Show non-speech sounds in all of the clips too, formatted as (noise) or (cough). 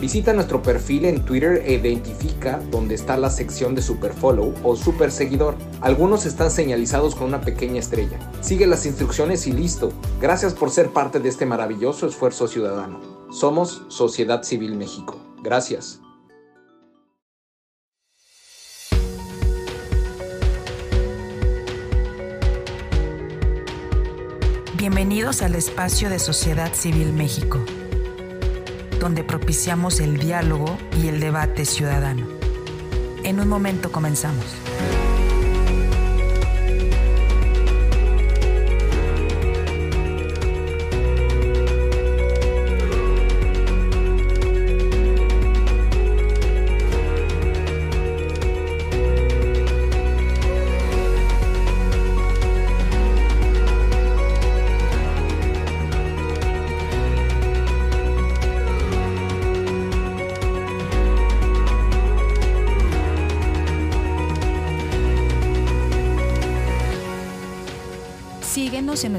Visita nuestro perfil en Twitter e identifica dónde está la sección de Superfollow o Super Seguidor. Algunos están señalizados con una pequeña estrella. Sigue las instrucciones y listo. Gracias por ser parte de este maravilloso esfuerzo ciudadano. Somos Sociedad Civil México. Gracias. Bienvenidos al espacio de Sociedad Civil México donde propiciamos el diálogo y el debate ciudadano. En un momento comenzamos.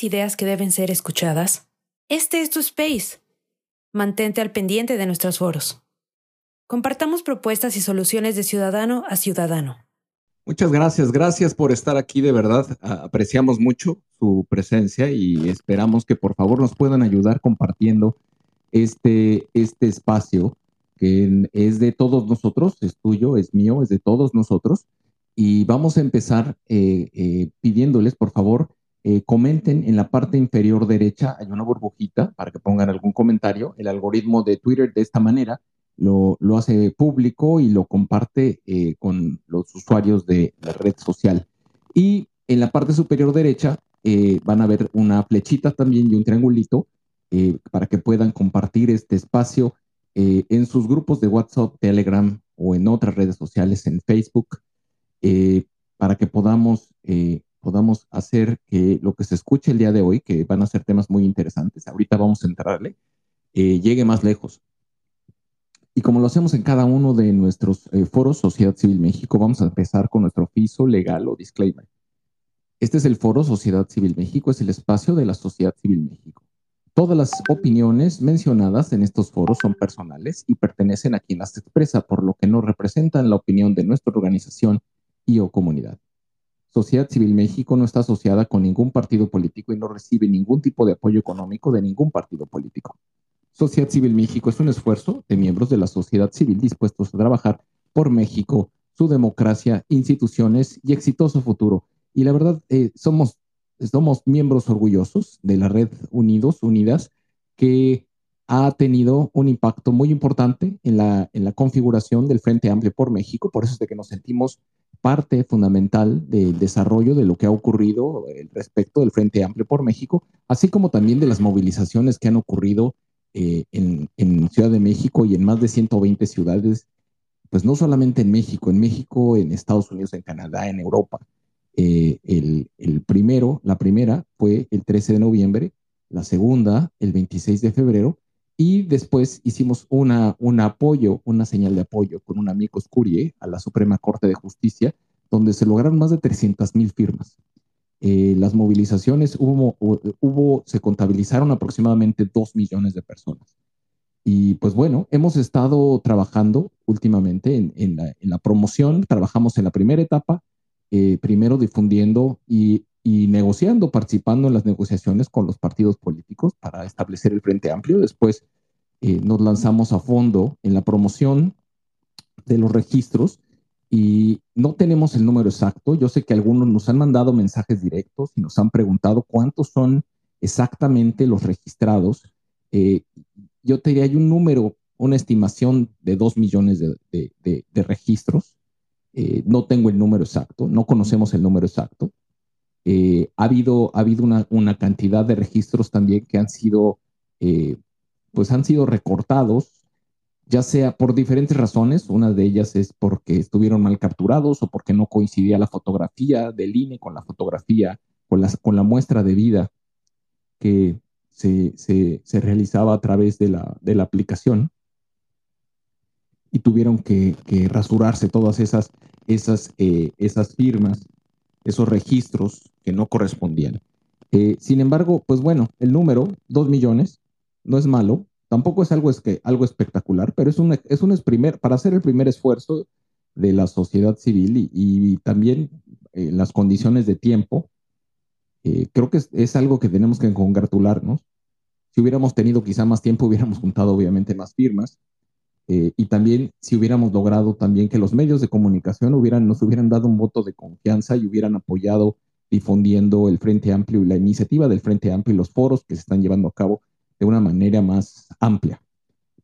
¿Tienes ideas que deben ser escuchadas? Este es tu space. Mantente al pendiente de nuestros foros. Compartamos propuestas y soluciones de ciudadano a ciudadano. Muchas gracias, gracias por estar aquí, de verdad. Apreciamos mucho su presencia y esperamos que por favor nos puedan ayudar compartiendo este, este espacio que es de todos nosotros, es tuyo, es mío, es de todos nosotros. Y vamos a empezar eh, eh, pidiéndoles, por favor, eh, comenten en la parte inferior derecha, hay una burbujita para que pongan algún comentario. El algoritmo de Twitter de esta manera lo, hace público y lo comparte eh, con los usuarios de la red social. Y en la parte superior derecha eh, van a ver una flechita también y un triangulito para que puedan compartir este espacio en sus grupos de WhatsApp, Telegram o en otras redes sociales, en Facebook, para que podamos podamos hacer que lo que se escuche el día de hoy, que van a ser temas muy interesantes, ahorita vamos a entrarle, eh, llegue más lejos. Y como lo hacemos en cada uno de nuestros eh, foros Sociedad Civil México, vamos a empezar con nuestro oficio legal o disclaimer. Este es el foro Sociedad Civil México, es el espacio de la Sociedad Civil México. Todas las opiniones mencionadas en estos foros son personales y pertenecen a quien las expresa, por lo que no representan la opinión de nuestra organización y o comunidad. Sociedad Civil México no está asociada con ningún partido político y no recibe ningún tipo de apoyo económico de ningún partido político. Sociedad Civil México es un esfuerzo de miembros de la sociedad civil dispuestos a trabajar por México, su democracia, instituciones y exitoso futuro. Y la verdad, eh, somos, somos miembros orgullosos de la red Unidos, Unidas, que ha tenido un impacto muy importante en la, en la configuración del Frente Amplio por México. Por eso es de que nos sentimos parte fundamental del desarrollo de lo que ha ocurrido respecto del Frente Amplio por México, así como también de las movilizaciones que han ocurrido en, en, Ciudad de México y en más de 120 ciudades, pues no solamente en México, en México, en Estados Unidos, en Canadá, en Europa. el, el primero, la primera fue el 13 de noviembre, la segunda el 26 de febrero y después hicimos una, un apoyo, una señal de apoyo con un amigo Curie a la Suprema Corte de Justicia, donde se lograron más de 300 mil firmas. Eh, las movilizaciones hubo, hubo, se contabilizaron aproximadamente 2 millones de personas. Y pues bueno, hemos estado trabajando últimamente en, en, la, en la, promoción, trabajamos en la primera etapa, eh, primero difundiendo y, y negociando, participando en las negociaciones con los partidos políticos para establecer el Frente Amplio. Después eh, nos lanzamos a fondo en la promoción de los registros y no tenemos el número exacto. Yo sé que algunos nos han mandado mensajes directos y nos han preguntado cuántos son exactamente los registrados. Eh, yo te diría, hay un número, una estimación de dos millones de, de, registros. Eh, no tengo el número exacto, no conocemos el número exacto. Eh, ha habido, ha habido una, una, cantidad de registros también que han sido, eh, pues han sido recortados, ya sea por diferentes razones. Una de ellas es porque estuvieron mal capturados o porque no coincidía la fotografía del INE con la fotografía, con la, con la muestra de vida que se, se, se realizaba a través de la, de la aplicación. Y tuvieron que, que rasurarse todas esas, esas, eh, esas firmas esos registros que no correspondían. Eh, sin embargo, pues bueno, el número, dos millones, no es malo, tampoco es algo, es que, algo espectacular, pero es un, es un primer, para hacer el primer esfuerzo de la sociedad civil y, también eh, las condiciones de tiempo, eh, creo que es, es, algo que tenemos que congratularnos. Si hubiéramos tenido quizá más tiempo, hubiéramos juntado obviamente más firmas, eh, y también si hubiéramos logrado también que los medios de comunicación nos hubieran dado un voto de confianza y hubieran apoyado difundiendo el Frente Amplio y la iniciativa del Frente Amplio y los foros que se están llevando a cabo de una manera más amplia.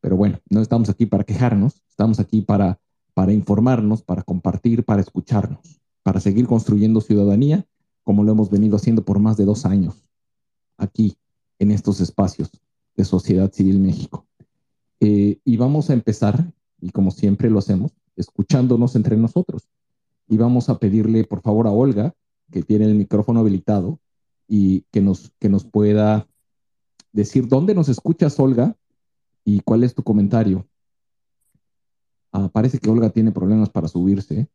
Pero bueno, no estamos aquí para quejarnos, estamos aquí para, para informarnos, para compartir, para escucharnos, para seguir construyendo ciudadanía como lo hemos venido haciendo por más de dos años aquí en estos espacios de Sociedad Civil México. Eh, y vamos a empezar, y como siempre lo hacemos, escuchándonos entre nosotros. Y vamos a pedirle, por favor, a Olga, que tiene el micrófono habilitado, y que nos, que nos pueda decir dónde nos escuchas, Olga, y cuál es tu comentario. Ah, parece que Olga tiene problemas para subirse.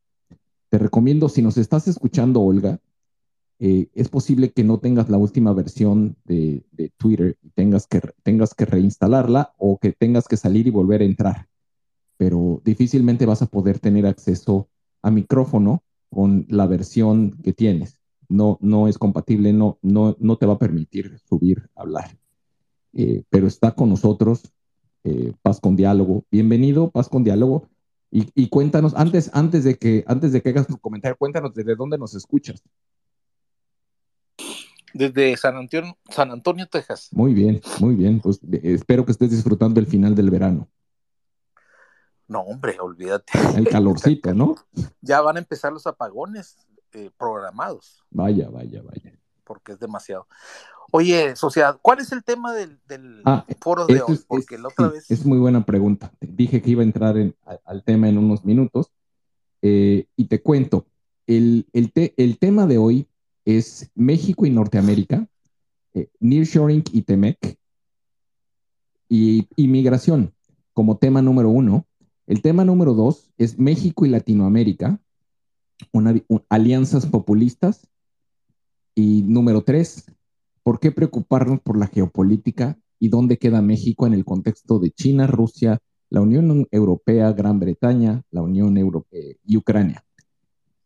Te recomiendo, si nos estás escuchando, Olga, eh, es posible que no tengas la última versión de, Twitter y tengas que, tengas que reinstalarla o que tengas que salir y volver a entrar. Pero difícilmente vas a poder tener acceso a micrófono con la versión que tienes. No, no es compatible, no, no, no te va a permitir subir, hablar. Eh, pero está con nosotros eh, Paz con Diálogo. Bienvenido, Paz con Diálogo. Y, y, cuéntanos, antes, antes, de que, antes de que hagas tu comentario, cuéntanos desde dónde nos escuchas. Desde San Antonio, San Antonio, Texas. Muy bien, muy bien. Pues espero que estés disfrutando el final del verano. No, hombre, olvídate. El calorcito, ¿no? (laughs) Ya van a empezar los apagones eh, programados. Vaya, vaya, vaya. Porque es demasiado. Oye, sociedad, ¿cuál es el tema del, ah, foro de hoy? Porque la otra vez. Es muy buena pregunta. Dije que iba a entrar al tema en unos minutos. Eh, y te cuento, el, el, el tema de hoy es México y Norteamérica, eh, Nearshoring y TEMEC, y inmigración como tema número uno. El tema número dos es México y Latinoamérica, alianzas populistas. Y número tres, ¿por qué preocuparnos por la geopolítica y dónde queda México en el contexto de China, Rusia, la Unión Europea, Gran Bretaña, la Unión Europea y Ucrania?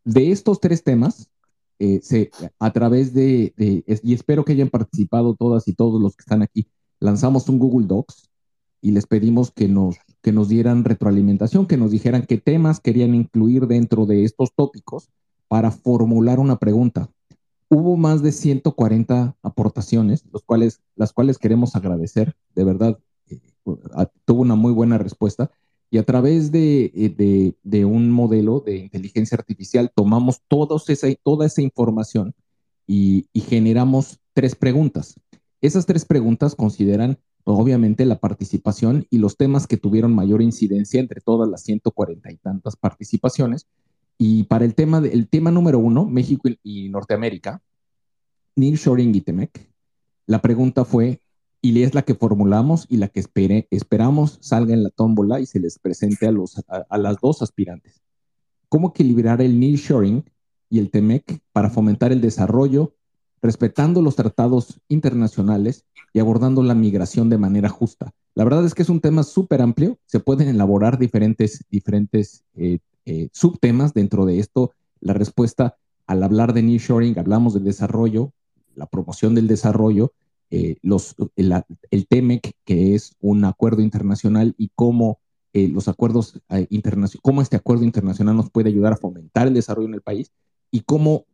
De estos tres temas eh, se, a través de, y espero que hayan participado todas y todos los que están aquí, lanzamos un Google Docs y les pedimos que nos, que nos dieran retroalimentación, que nos dijeran qué temas querían incluir dentro de estos tópicos para formular una pregunta. Hubo más de 140 aportaciones, los cuales, las cuales queremos agradecer, de verdad, eh, tuvo una muy buena respuesta. Y a través de, de, un modelo de inteligencia artificial tomamos esa, toda esa información y, y generamos tres preguntas. Esas tres preguntas consideran obviamente la participación y los temas que tuvieron mayor incidencia entre todas las 140 y tantas participaciones. Y para el tema, el tema número uno, México y, Norteamérica, Nearshoring y Temec, la pregunta fue, y es la que formulamos y la que esperamos salga en la tómbola y se les presente a, los, a, las dos aspirantes. ¿Cómo equilibrar el nearshoring y el TEMEC para fomentar el desarrollo, respetando los tratados internacionales y abordando la migración de manera justa. La verdad es que es un tema súper amplio, se pueden elaborar diferentes, diferentes eh, eh, subtemas dentro de esto. La respuesta al hablar de nearshoring, hablamos del desarrollo, la promoción del desarrollo, eh, el, TEMEC, que es un acuerdo internacional, y cómo los acuerdos internacionales, cómo este acuerdo internacional nos puede ayudar a fomentar el desarrollo en el país y cómo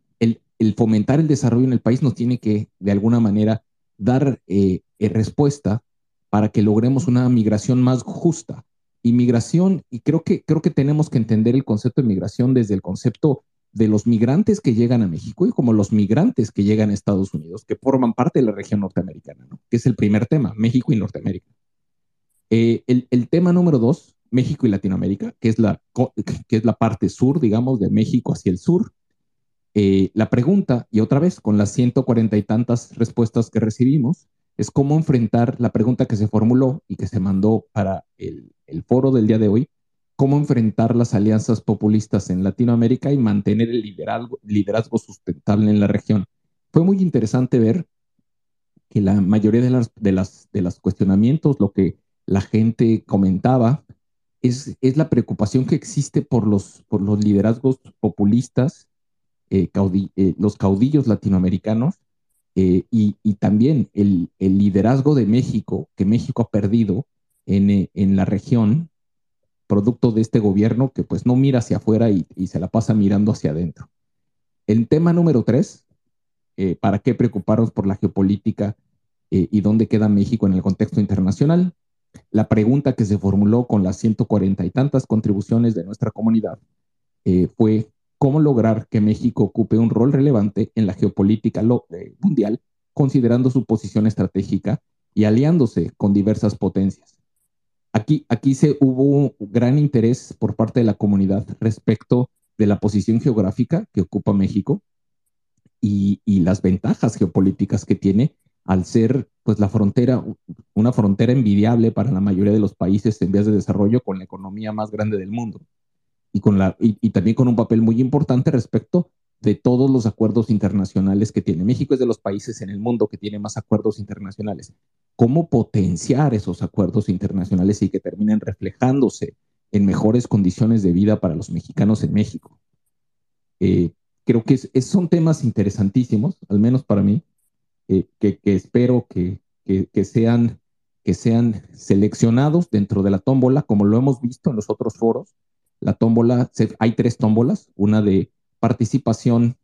el, fomentar el desarrollo en el país nos tiene que, de alguna manera, dar eh, eh, respuesta para que logremos una migración más justa. Inmigración, y creo que, creo que tenemos que entender el concepto de migración desde el concepto de los migrantes que llegan a México y como los migrantes que llegan a Estados Unidos, que forman parte de la región norteamericana, que es el primer tema, México y Norteamérica. Eh, el, el, tema número dos, México y Latinoamérica, que es, la, que es la parte sur, digamos, de México hacia el sur, eh, la pregunta, y otra vez con las 140 y tantas respuestas que recibimos, es cómo enfrentar la pregunta que se formuló y que se mandó para el, foro del día de hoy, cómo enfrentar las alianzas populistas en Latinoamérica y mantener el liderazgo, liderazgo sustentable en la región. Fue muy interesante ver que la mayoría de las, de las, de los cuestionamientos, lo que la gente comentaba, es, es la preocupación que existe por los, por los liderazgos populistas eh, eh, los caudillos latinoamericanos eh, y, también el, liderazgo de México, que México ha perdido en, la región, producto de este gobierno que pues no mira hacia afuera y, se la pasa mirando hacia adentro. El tema número tres, ¿para qué preocuparnos por la geopolítica y dónde queda México en el contexto internacional? La pregunta que se formuló con las 140 y tantas contribuciones de nuestra comunidad fue cómo lograr que México ocupe un rol relevante en la geopolítica eh, mundial, considerando su posición estratégica y aliándose con diversas potencias. Aquí, aquí se hubo un gran interés por parte de la comunidad respecto de la posición geográfica que ocupa México y, y las ventajas geopolíticas que tiene al ser pues la frontera, una frontera envidiable para la mayoría de los países en vías de desarrollo con la economía más grande del mundo y, con la, y, también con un papel muy importante respecto de todos los acuerdos internacionales que tiene. México es de los países en el mundo que tiene más acuerdos internacionales. ¿Cómo potenciar esos acuerdos internacionales y que terminen reflejándose en mejores condiciones de vida para los mexicanos en México? Eh, creo que son temas interesantísimos, al menos para mí, eh, que, espero que, que, sean, que sean seleccionados dentro de la tómbola, como lo hemos visto en los otros foros, la tómbola, hay tres tómbolas, una de participación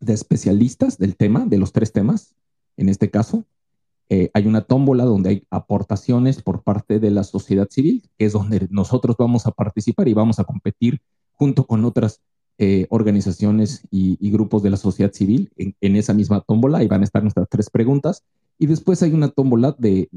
de especialistas del tema, de los tres temas, en este caso. Eh, hay una tómbola donde hay aportaciones por parte de la sociedad civil, que es donde nosotros vamos a participar y vamos a competir junto con otras eh, organizaciones y, grupos de la sociedad civil en, esa misma tómbola. y van a estar nuestras tres preguntas. Y después hay una tómbola de,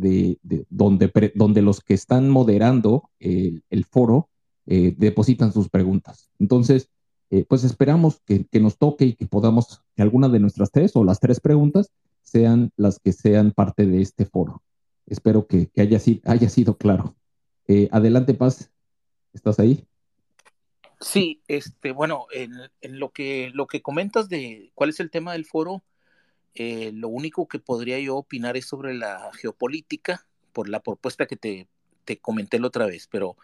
donde, donde los que están moderando el foro eh, depositan sus preguntas. Entonces, eh, pues esperamos que, nos toque y que podamos, que alguna de nuestras tres o las tres preguntas sean las que sean parte de este foro. Espero que, haya, sido claro. Eh, adelante, Paz, ¿estás ahí? Sí, este, bueno, en, lo, que, lo que comentas de cuál es el tema del foro, lo único que podría yo opinar es sobre la geopolítica, por la propuesta que te te comenté la otra vez, pero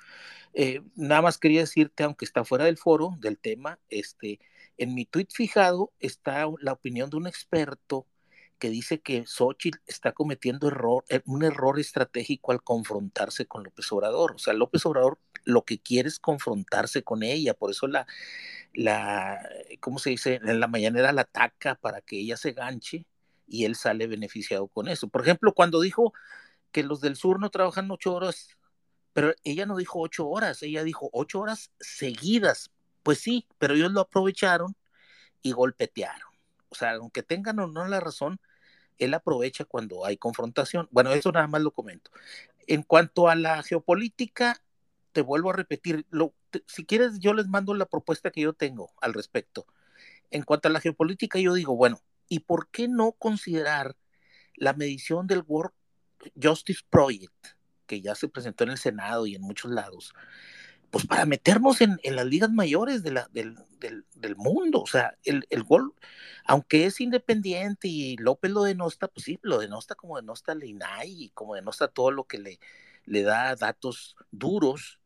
eh, nada más quería decirte, aunque está fuera del foro, del tema, este, en mi tweet fijado está la opinión de un experto que dice que Xochitl está cometiendo error, eh, un error estratégico al confrontarse con López Obrador. O sea, López Obrador lo que quiere es confrontarse con ella, por eso la, la ¿cómo se dice? En la mañanera la ataca para que ella se ganche y él sale beneficiado con eso. Por ejemplo, cuando dijo que los del sur no trabajan ocho horas Pero ella no dijo ocho horas, ella dijo ocho horas seguidas. Pues sí, pero ellos lo aprovecharon y golpetearon. O sea, aunque tengan o no la razón, él aprovecha cuando hay confrontación. Bueno, eso nada más lo comento. En cuanto a la geopolítica, te vuelvo a repetir, lo, si quieres yo les mando la propuesta que yo tengo al respecto. En cuanto a la geopolítica, yo digo, bueno, ¿y por qué no considerar la medición del World Justice Project, que ya se presentó en el Senado y en muchos lados, pues para meternos en, las ligas mayores del, mundo. O sea, el, el gol, aunque es independiente y López lo denosta, pues sí, lo denosta como denosta la INAI y como denosta todo lo que le, da datos duros.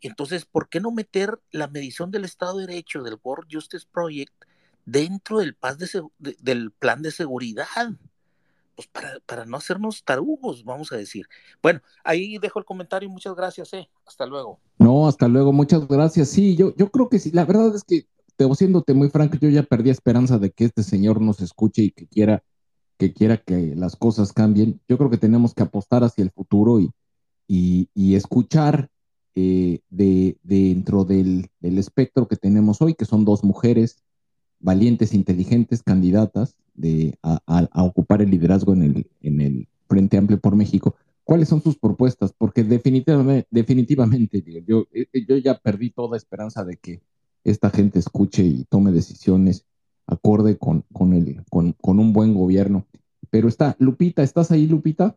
Entonces, ¿por qué no meter la medición del Estado de Derecho del World Justice Project dentro del plan de seguridad? Pues para, no hacernos tarugos, vamos a decir. Bueno, ahí dejo el comentario, muchas gracias, eh. Hasta luego. No, hasta luego, muchas gracias. Sí, yo, yo creo que sí, la verdad es que, te, siéndote muy franco, yo ya perdí esperanza de que este señor nos escuche y que quiera que quiera que las cosas cambien. Yo creo que tenemos que apostar hacia el futuro y, y, escuchar eh, de, dentro del espectro que tenemos hoy, que son dos mujeres valientes, inteligentes candidatas de, a, ocupar el liderazgo en el, en el Frente Amplio por México. ¿Cuáles son sus propuestas? Porque definitivamente, definitivamente yo, eh, eh, yo ya perdí toda esperanza de que esta gente escuche y tome decisiones acorde con, con, el, con, con un buen gobierno. Pero está, Lupita, ¿estás ahí, Lupita?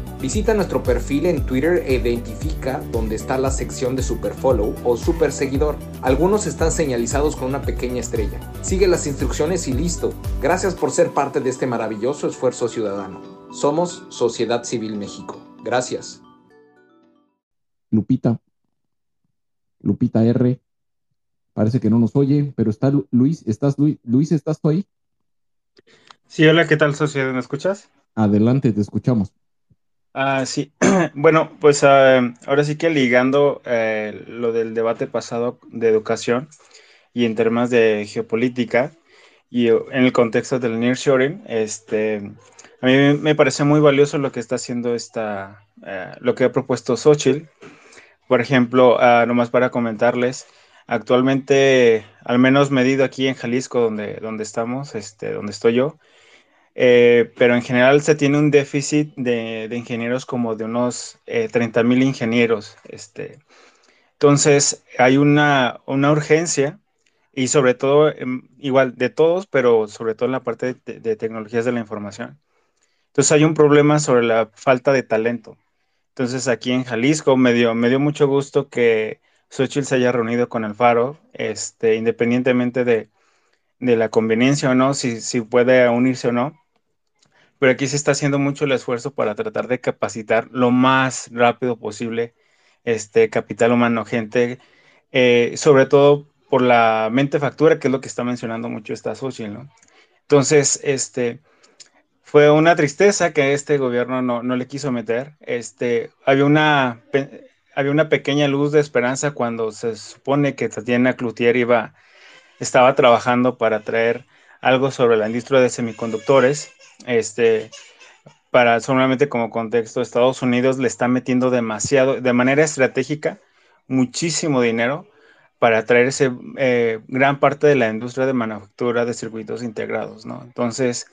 Visita nuestro perfil en Twitter e identifica dónde está la sección de Super Follow o Super Seguidor. Algunos están señalizados con una pequeña estrella. Sigue las instrucciones y listo. Gracias por ser parte de este maravilloso esfuerzo ciudadano. Somos Sociedad Civil México. Gracias. Lupita. Lupita R. Parece que no nos oye, pero está Luis. ¿Estás Luis? Luis, ¿estás tú ahí? Sí, hola, ¿qué tal, sociedad? ¿Me escuchas? Adelante, te escuchamos. Ah, sí. (clears throat) Bueno, pues ah, ahora sí que ligando eh, lo del debate pasado de educación y en temas de geopolítica y en el contexto del nearshoring, este, a mí me parece muy valioso lo que está haciendo esta, eh, lo que ha propuesto Xochitl. Por ejemplo, uh, nomás para comentarles, actualmente, al menos medido aquí en Jalisco, donde, donde estamos, este, donde estoy yo, eh, pero en general se tiene un déficit de, ingenieros como de unos 30 eh, mil ingenieros. Este. Entonces, hay una, urgencia y sobre todo, em, igual de todos, pero sobre todo en la parte de, tecnologías de la información. Entonces, hay un problema sobre la falta de talento. Entonces, aquí en Jalisco me dio, me dio mucho gusto que Xochitl se haya reunido con el Faro, este, independientemente de, la conveniencia o no, si, si puede unirse o no pero aquí se está haciendo mucho el esfuerzo para tratar de capacitar lo más rápido posible este capital humano, gente, eh, sobre todo por la mente factura, que es lo que está mencionando mucho esta ¿no? Entonces, este, fue una tristeza que este gobierno no, no le quiso meter. Este, había una, había una pequeña luz de esperanza cuando se supone que Tatiana Cloutier iba, estaba trabajando para traer algo sobre la industria de semiconductores este, para solamente como contexto, Estados Unidos le está metiendo demasiado, de manera estratégica, muchísimo dinero para traerse eh, gran parte de la industria de manufactura de circuitos integrados, ¿no? Entonces,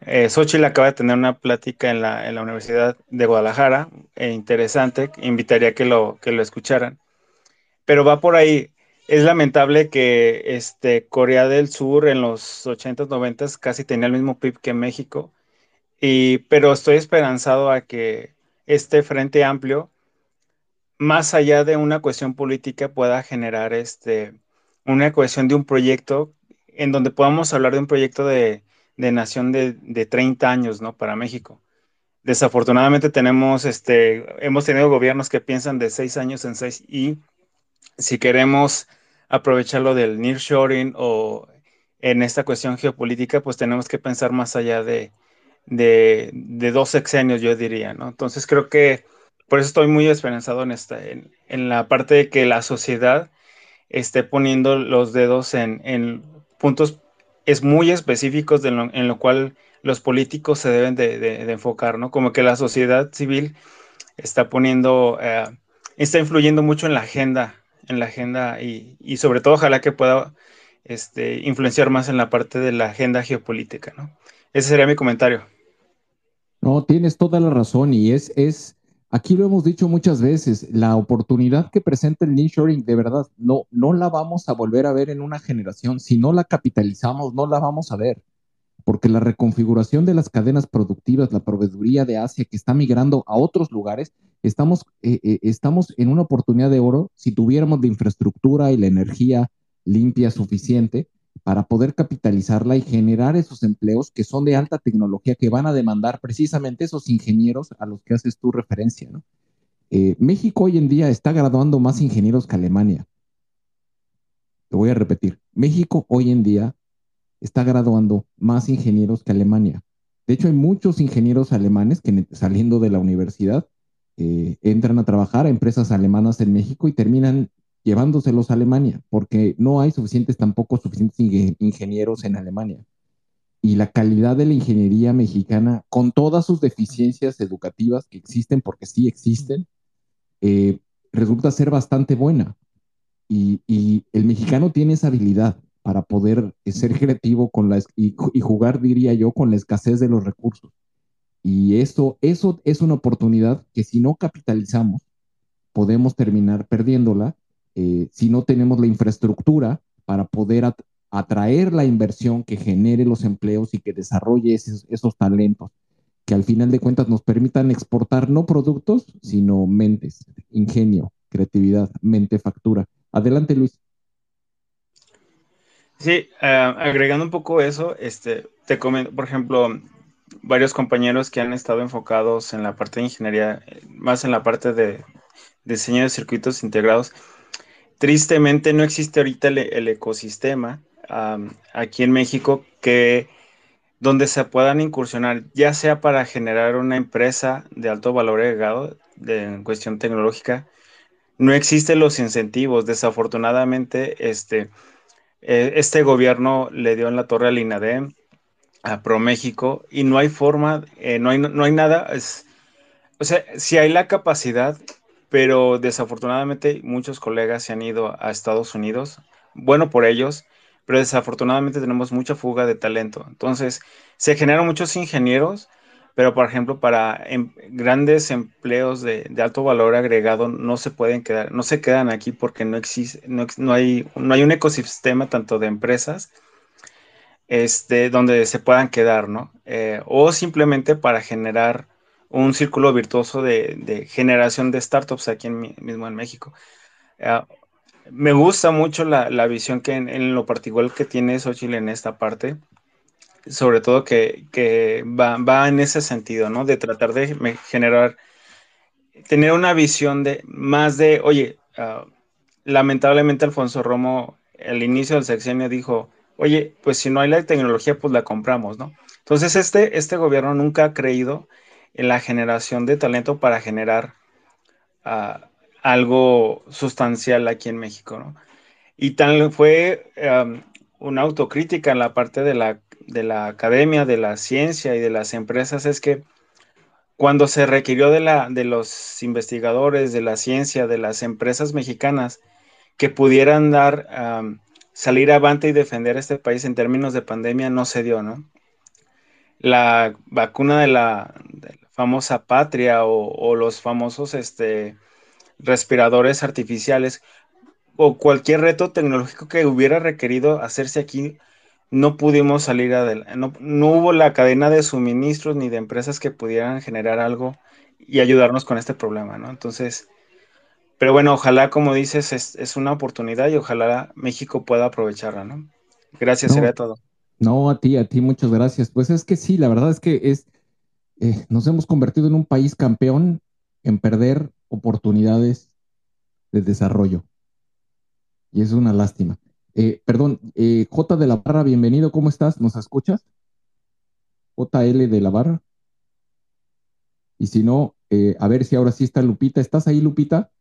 eh, Xochitl acaba de tener una plática en la, en la Universidad de Guadalajara, e interesante, invitaría que lo, que lo escucharan, pero va por ahí, es lamentable que este, Corea del Sur en los 80s, 90s casi tenía el mismo PIB que México, y, pero estoy esperanzado a que este Frente Amplio, más allá de una cuestión política, pueda generar este, una cuestión de un proyecto en donde podamos hablar de un proyecto de, nación de, de, 30 años ¿no? para México. Desafortunadamente tenemos, este, hemos tenido gobiernos que piensan de 6 años en 6 y si queremos aprovechar lo del nearshoring o en esta cuestión geopolítica, pues tenemos que pensar más allá de, de, dos sexenios, yo diría, ¿no? Entonces creo que por eso estoy muy esperanzado en, esta, en, la parte de que la sociedad esté poniendo los dedos en, puntos es muy específicos en lo cual los políticos se deben de, enfocar, ¿no? Como que la sociedad civil está poniendo, eh, está influyendo mucho en la agenda, en la agenda y, y sobre todo ojalá que pueda este, influenciar más en la parte de la agenda geopolítica, ¿no? Ese sería mi comentario. No, tienes toda la razón y es, es, aquí lo hemos dicho muchas veces, la oportunidad que presenta el nearshoring, de verdad, no, no la vamos a volver a ver en una generación. Si no la capitalizamos, no la vamos a ver porque la reconfiguración de las cadenas productivas, la proveeduría de Asia que está migrando a otros lugares, estamos, eh, eh, estamos en una oportunidad de oro si tuviéramos la infraestructura y la energía limpia suficiente para poder capitalizarla y generar esos empleos que son de alta tecnología que van a demandar precisamente esos ingenieros a los que haces tu referencia. Eh, México hoy en día está graduando más ingenieros que Alemania. Te voy a repetir, México hoy en día está graduando más ingenieros que Alemania. De hecho, hay muchos ingenieros alemanes que saliendo de la universidad eh, entran a trabajar a empresas alemanas en México y terminan llevándoselos a Alemania, porque no hay suficientes, tampoco suficientes ingenieros en Alemania. Y la calidad de la ingeniería mexicana, con todas sus deficiencias educativas que existen, porque sí existen, eh, resulta ser bastante buena. y, el mexicano tiene esa habilidad para poder ser creativo con la, y, jugar, diría yo, con la escasez de los recursos. Y eso, eso es una oportunidad que si no capitalizamos, podemos terminar perdiéndola eh, si no tenemos la infraestructura para poder atraer la inversión que genere los empleos y que desarrolle esos, esos talentos, que al final de cuentas nos permitan exportar no productos, sino mentes, ingenio, creatividad, mente factura. Adelante, Luis. Sí, eh, agregando un poco eso, este, te comento, por ejemplo, varios compañeros que han estado enfocados en la parte de ingeniería, más en la parte de, diseño de circuitos integrados. Tristemente no existe ahorita el, ecosistema aquí en México que donde se puedan incursionar, ya sea para generar una empresa de alto valor agregado de, en cuestión tecnológica, no existen los incentivos. Desafortunadamente, este, eh, este gobierno le dio en la torre al INADEM, a ProMéxico, y no hay forma, eh, no, hay, no hay nada. o sea, sí hay la capacidad, pero desafortunadamente muchos colegas se han ido a Estados Unidos. Bueno por ellos, pero desafortunadamente tenemos mucha fuga de talento. Entonces, se generan muchos ingenieros pero por ejemplo para em, grandes empleos de, alto valor agregado no se pueden quedar, no se quedan aquí porque no existe, no, hay, no hay un ecosistema tanto de empresas este, donde se puedan quedar, ¿no? Eh, o simplemente para generar un círculo virtuoso de, generación de startups aquí mismo en México. Eh, me gusta mucho la, visión que en, lo particular que tiene Xochitl en esta parte sobre todo que, va, en ese sentido, ¿no? De tratar de generar, tener una visión de más de, oye, ah, lamentablemente Alfonso Romo al inicio del sexenio dijo, oye, pues si no hay la tecnología, pues la compramos, ¿no? Entonces este, este gobierno nunca ha creído en la generación de talento para generar ah, algo sustancial aquí en México, ¿no? Y tal fue una autocrítica en la parte de la de la academia, de la ciencia y de las empresas es que cuando se requirió de, la, de los investigadores, de la ciencia, de las empresas mexicanas que pudieran dar, salir avante y defender este país en términos de pandemia, no se dio, ¿no? La vacuna de la, famosa patria o, los famosos este, respiradores artificiales o cualquier reto tecnológico que hubiera requerido hacerse aquí no pudimos salir adelante, no, hubo la cadena de suministros ni de empresas que pudieran generar algo y ayudarnos con este problema, ¿no? Entonces, pero bueno, ojalá, como dices, es, una oportunidad y ojalá México pueda aprovecharla, ¿no? Gracias, sería todo. No, a ti, a ti, muchas gracias. Pues es que sí, la verdad es que es, eh, nos hemos convertido en un país campeón en perder oportunidades de desarrollo. Y es una lástima. Eh, perdón, eh, J de la Barra, bienvenido, ¿cómo estás? ¿Nos escuchas? JL de la Barra. Y si no, a ver si ahora sí está Lupita. ¿Estás ahí, Lupita?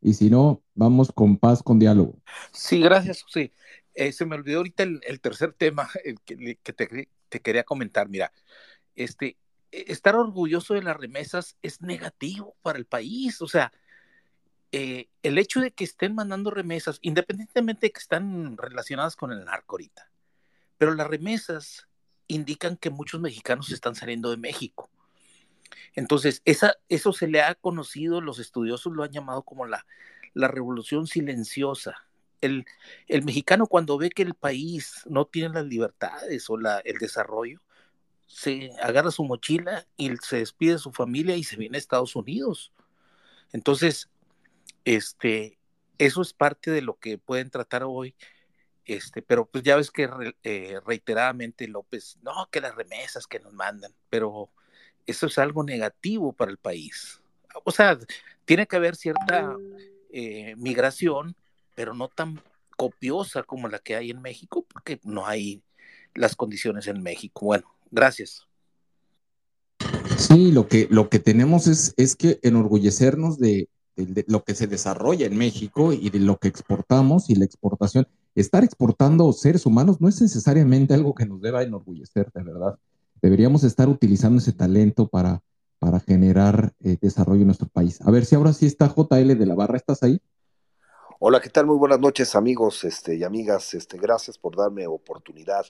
Y si no, vamos con paz, con diálogo. Sí, gracias, José. se me olvidó ahorita el, tercer tema que, te, te, quería comentar. Mira, este, e, estar orgulloso de las remesas es negativo para el país. O sea, eh, el hecho de que estén mandando remesas, independientemente de que están relacionadas con el narco ahorita, pero las remesas indican que muchos mexicanos están saliendo de México. Entonces, esa, eso se le ha conocido, los estudiosos lo han llamado como la, la revolución silenciosa. El, el, mexicano cuando ve que el país no tiene las libertades o la, el desarrollo, se agarra su mochila y se despide de su familia y se viene a Estados Unidos. Entonces, este, eso es parte de lo que pueden tratar hoy. Este, pero pues ya ves que eh, reiteradamente López, no, que las remesas que nos mandan, pero eso es algo negativo para el país. O sea, tiene que haber cierta eh, migración, pero no tan copiosa como la que hay en México, porque no hay las condiciones en México. Bueno, gracias. Sí, lo que, lo que tenemos es, es que enorgullecernos de, de, lo que se desarrolla en México y de lo que exportamos y la exportación. Estar exportando seres humanos no es necesariamente algo que nos deba enorgullecer, de verdad. Deberíamos estar utilizando ese talento para, para generar eh, desarrollo en nuestro país. A ver si ahora sí está JL de la Barra, ¿estás ahí? Hola, ¿qué tal? Muy buenas noches, amigos este, y amigas. Este, gracias por darme oportunidad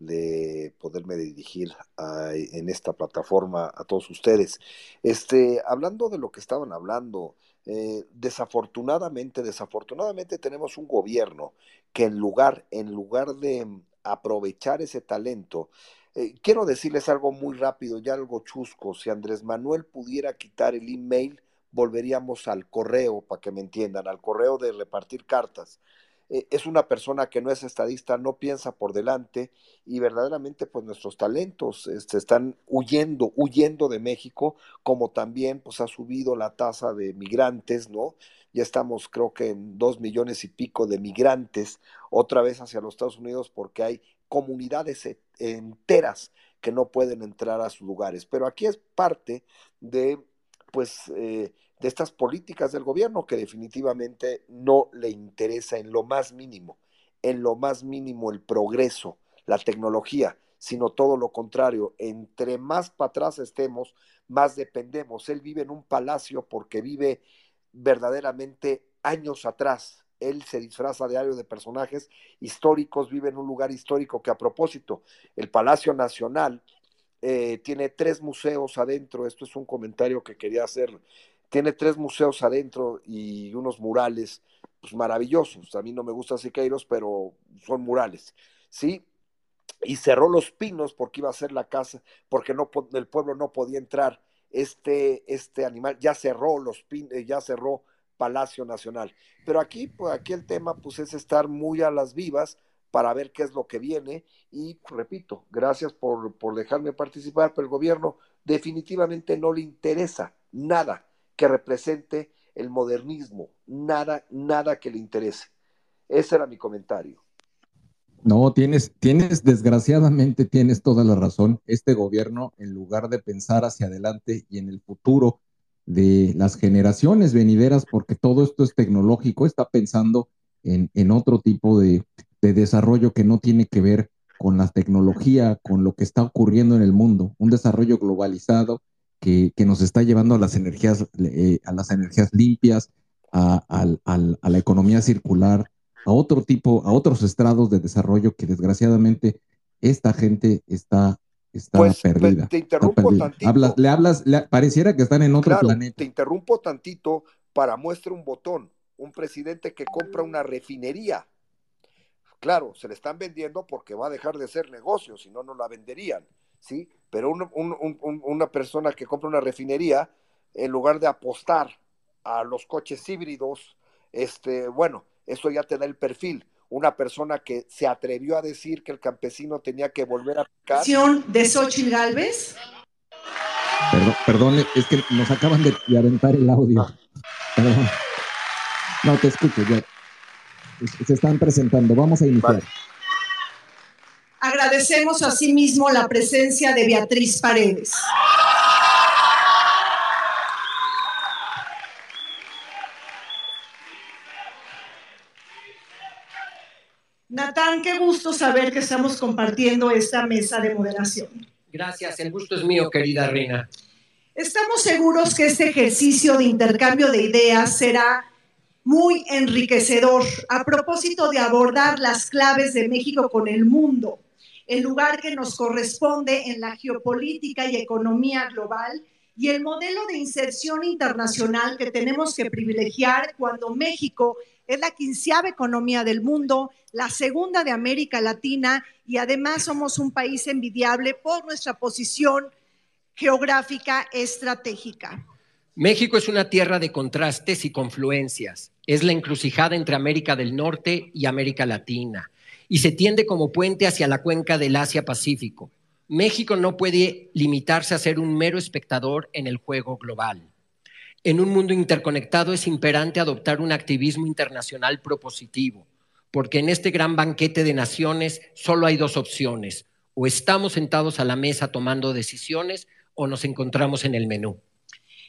de poderme dirigir en esta plataforma a todos ustedes. Este, hablando de lo que estaban hablando, eh, desafortunadamente, desafortunadamente tenemos un gobierno que en lugar, en lugar de aprovechar ese talento, eh, quiero decirles algo muy rápido, ya algo chusco, si Andrés Manuel pudiera quitar el email, volveríamos al correo, para que me entiendan, al correo de repartir cartas. Eh, es una persona que no es estadista, no piensa por delante y verdaderamente pues nuestros talentos este, están huyendo, huyendo de México, como también pues ha subido la tasa de migrantes, ¿no? Ya estamos creo que en dos millones y pico de migrantes otra vez hacia los Estados Unidos porque hay comunidades e, enteras que no pueden entrar a sus lugares. Pero aquí es parte de pues eh, de estas políticas del gobierno que definitivamente no le interesa en lo más mínimo, en lo más mínimo el progreso, la tecnología, sino todo lo contrario. Entre más para atrás estemos, más dependemos. Él vive en un palacio porque vive verdaderamente años atrás. Él se disfraza diario de personajes históricos, vive en un lugar histórico que a propósito, el Palacio Nacional eh, tiene tres museos adentro. Esto es un comentario que quería hacer tiene tres museos adentro y unos murales pues, maravillosos. A mí no me gusta Siqueiros, pero son murales, ¿sí? Y cerró los pinos porque iba a ser la casa, porque el pueblo no podía entrar. Este, este animal ya cerró los pinos, eh, ya cerró Palacio Nacional. Pero aquí, pues, aquí el tema pues, es estar muy a las vivas para ver qué es lo que viene. Y repito, gracias por, por dejarme participar, pero el gobierno definitivamente no le interesa nada que represente el modernismo, nada, nada que le interese. Ese era mi comentario. No, tienes, tienes, desgraciadamente tienes toda la razón. Este gobierno, en lugar de pensar hacia adelante y en el futuro de las generaciones venideras, porque todo esto es tecnológico, está pensando en, en otro tipo de, de desarrollo que no tiene que ver con la tecnología, con lo que está ocurriendo en el mundo, un desarrollo globalizado que, nos está llevando a las energías, eh, a las energías limpias, a, la economía circular, a otro tipo, a otros estrados de desarrollo que desgraciadamente esta gente está, está pues, perdida. Te interrumpo tantito. le hablas, pareciera que están en otro planeta. Te interrumpo tantito para muestra un botón. Un presidente que compra una refinería. Claro, se le están vendiendo porque va a dejar de ser negocio, si no, no la venderían. ¿sí? Pero una persona que compra una refinería, en lugar de apostar a los coches híbridos, este, bueno, eso ya te da el perfil. Una persona que se atrevió a decir que el campesino tenía que volver a picar. ¿De Xochitl Galvez? Perdón, es que nos acaban de, aventar el audio. Perdón. No te escucho, ya. se están presentando. Vamos a iniciar. Agradecemos asimismo la presencia de Beatriz Paredes. Natán, qué gusto saber que estamos compartiendo esta mesa de moderación. Gracias, el gusto es mío, querida Reina. Estamos seguros que este ejercicio de intercambio de ideas será muy enriquecedor a propósito de abordar las claves de México con el mundo, el lugar que nos corresponde en la geopolítica y economía global y el modelo de inserción internacional que tenemos que privilegiar cuando México es la quinceava economía del mundo, la segunda de América Latina y además somos un país envidiable por nuestra posición geográfica estratégica. México es una tierra de contrastes y confluencias. Es la encrucijada entre América del Norte y América Latina y se tiende como puente hacia la cuenca del Asia-Pacífico. México no puede limitarse a ser un mero espectador en el juego global. En un mundo interconectado es imperante adoptar un activismo internacional propositivo, porque en este gran banquete de naciones solo hay dos opciones, o estamos sentados a la mesa tomando decisiones o nos encontramos en el menú.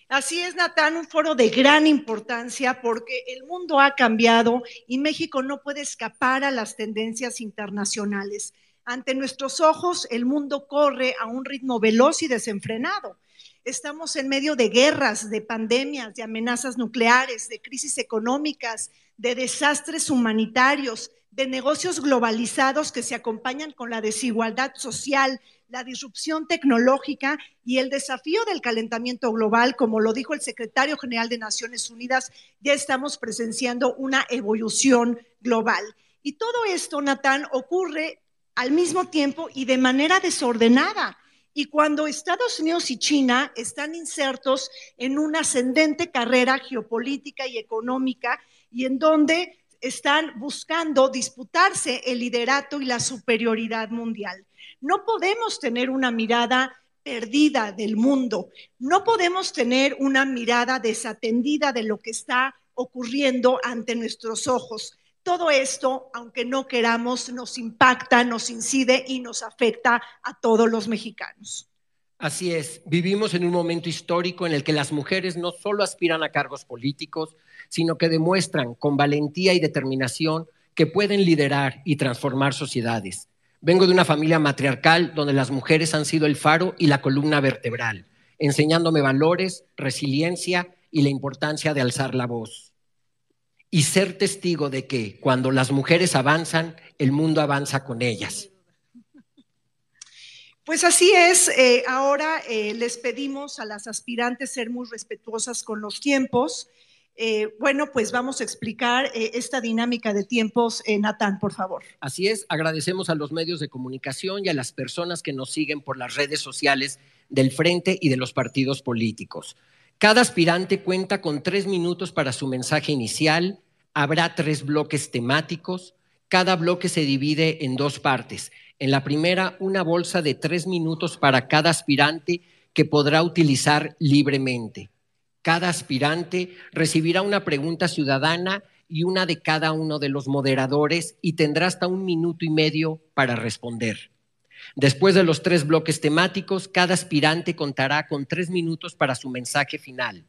Así es, Natán, un foro de gran importancia porque el mundo ha cambiado y México no puede escapar a las tendencias internacionales. Ante nuestros ojos, el mundo corre a un ritmo veloz y desenfrenado. Estamos en medio de guerras, de pandemias, de amenazas nucleares, de crisis económicas, de desastres humanitarios, de negocios globalizados que se acompañan con la desigualdad social, la disrupción tecnológica y el desafío del calentamiento global, como lo dijo el secretario general de Naciones Unidas, ya estamos presenciando una evolución global. Y todo esto, Natán, ocurre al mismo tiempo y de manera desordenada. Y cuando Estados Unidos y China están insertos en una ascendente carrera geopolítica y económica y en donde están buscando disputarse el liderato y la superioridad mundial. No podemos tener una mirada perdida del mundo, no podemos tener una mirada desatendida de lo que está ocurriendo ante nuestros ojos. Todo esto, aunque no queramos, nos impacta, nos incide y nos afecta a todos los mexicanos. Así es, vivimos en un momento histórico en el que las mujeres no solo aspiran a cargos políticos, sino que demuestran con valentía y determinación que pueden liderar y transformar sociedades. Vengo de una familia matriarcal donde las mujeres han sido el faro y la columna vertebral, enseñándome valores, resiliencia y la importancia de alzar la voz y ser testigo de que cuando las mujeres avanzan, el mundo avanza con ellas. Pues así es, eh, ahora eh, les pedimos a las aspirantes ser muy respetuosas con los tiempos. Eh, bueno, pues vamos a explicar esta dinámica de tiempos, Natán, por favor. Así es, agradecemos a los medios de comunicación y a las personas que nos siguen por las redes sociales del Frente y de los partidos políticos. Cada aspirante cuenta con tres minutos para su mensaje inicial. Habrá tres bloques temáticos. Cada bloque se divide en dos partes. En la primera, una bolsa de tres minutos para cada aspirante que podrá utilizar libremente. Cada aspirante recibirá una pregunta ciudadana y una de cada uno de los moderadores y tendrá hasta un minuto y medio para responder. Después de los tres bloques temáticos, cada aspirante contará con tres minutos para su mensaje final.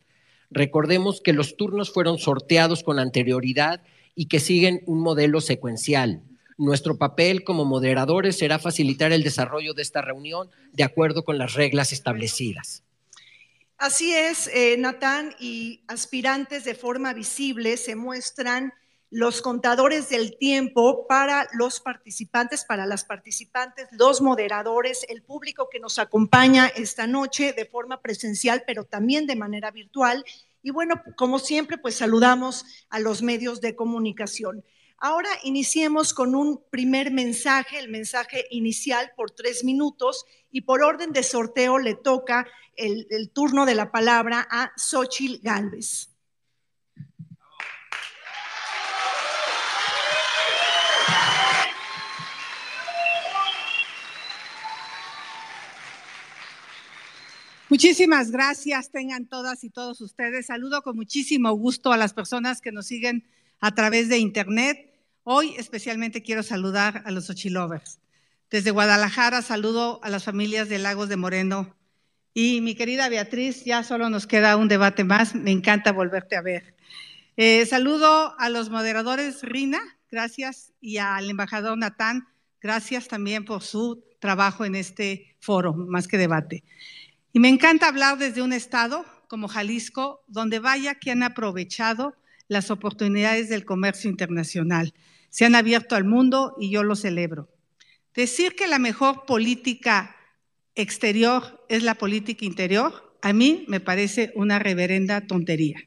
Recordemos que los turnos fueron sorteados con anterioridad y que siguen un modelo secuencial. Nuestro papel como moderadores será facilitar el desarrollo de esta reunión de acuerdo con las reglas establecidas. Así es, eh, Natán, y aspirantes de forma visible se muestran los contadores del tiempo para los participantes, para las participantes, los moderadores, el público que nos acompaña esta noche de forma presencial, pero también de manera virtual. Y bueno, como siempre, pues saludamos a los medios de comunicación. Ahora iniciemos con un primer mensaje, el mensaje inicial por tres minutos y por orden de sorteo le toca el, el turno de la palabra a Xochil Gálvez. Muchísimas gracias, tengan todas y todos ustedes. Saludo con muchísimo gusto a las personas que nos siguen a través de Internet. Hoy especialmente quiero saludar a los Ochilovers. Desde Guadalajara saludo a las familias de Lagos de Moreno. Y mi querida Beatriz, ya solo nos queda un debate más. Me encanta volverte a ver. Eh, saludo a los moderadores Rina, gracias, y al embajador Natán, gracias también por su trabajo en este foro, más que debate. Y me encanta hablar desde un estado como Jalisco, donde vaya que han aprovechado las oportunidades del comercio internacional. Se han abierto al mundo y yo lo celebro. Decir que la mejor política exterior es la política interior, a mí me parece una reverenda tontería.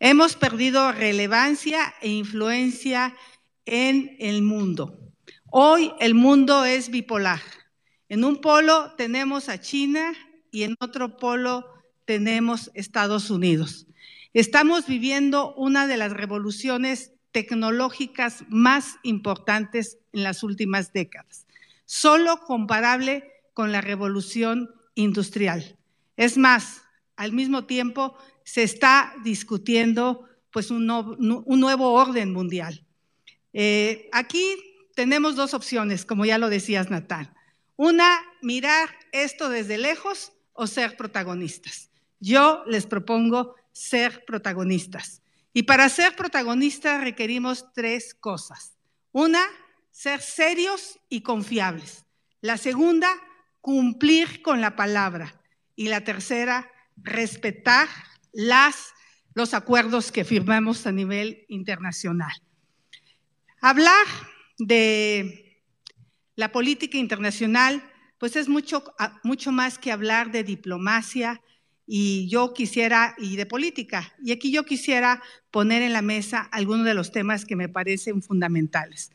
Hemos perdido relevancia e influencia en el mundo. Hoy el mundo es bipolar. En un polo tenemos a China y en otro polo tenemos Estados Unidos. Estamos viviendo una de las revoluciones tecnológicas más importantes en las últimas décadas, solo comparable con la revolución industrial. Es más, al mismo tiempo se está discutiendo pues un, nuevo orden mundial. Eh, aquí tenemos dos opciones, como ya lo decías, Natal. Una, mirar esto desde lejos o ser protagonistas. Yo les propongo ser protagonistas. Y para ser protagonistas requerimos tres cosas. Una, ser serios y confiables. La segunda, cumplir con la palabra. Y la tercera, respetar las, los acuerdos que firmamos a nivel internacional. Hablar de la política internacional, pues es mucho, mucho más que hablar de diplomacia y yo quisiera, y de política. Y aquí yo quisiera poner en la mesa algunos de los temas que me parecen fundamentales.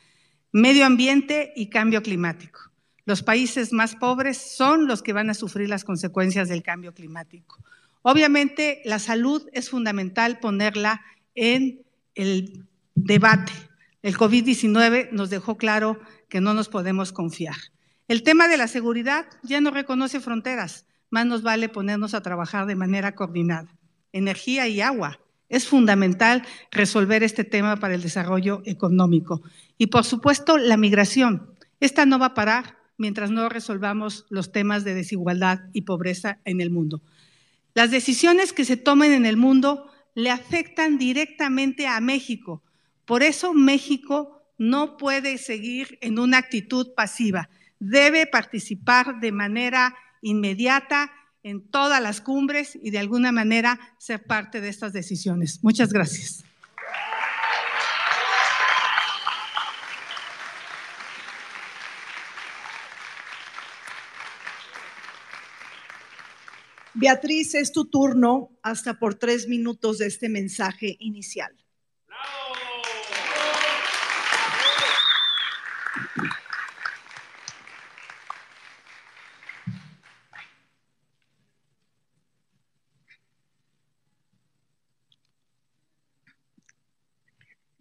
Medio ambiente y cambio climático. Los países más pobres son los que van a sufrir las consecuencias del cambio climático. Obviamente, la salud es fundamental ponerla en el debate. El COVID-19 nos dejó claro que no nos podemos confiar. El tema de la seguridad ya no reconoce fronteras, más nos vale ponernos a trabajar de manera coordinada. Energía y agua. Es fundamental resolver este tema para el desarrollo económico. Y por supuesto, la migración. Esta no va a parar mientras no resolvamos los temas de desigualdad y pobreza en el mundo. Las decisiones que se tomen en el mundo le afectan directamente a México. Por eso México no puede seguir en una actitud pasiva. Debe participar de manera inmediata en todas las cumbres y de alguna manera ser parte de estas decisiones. Muchas gracias. Beatriz, es tu turno hasta por tres minutos de este mensaje inicial.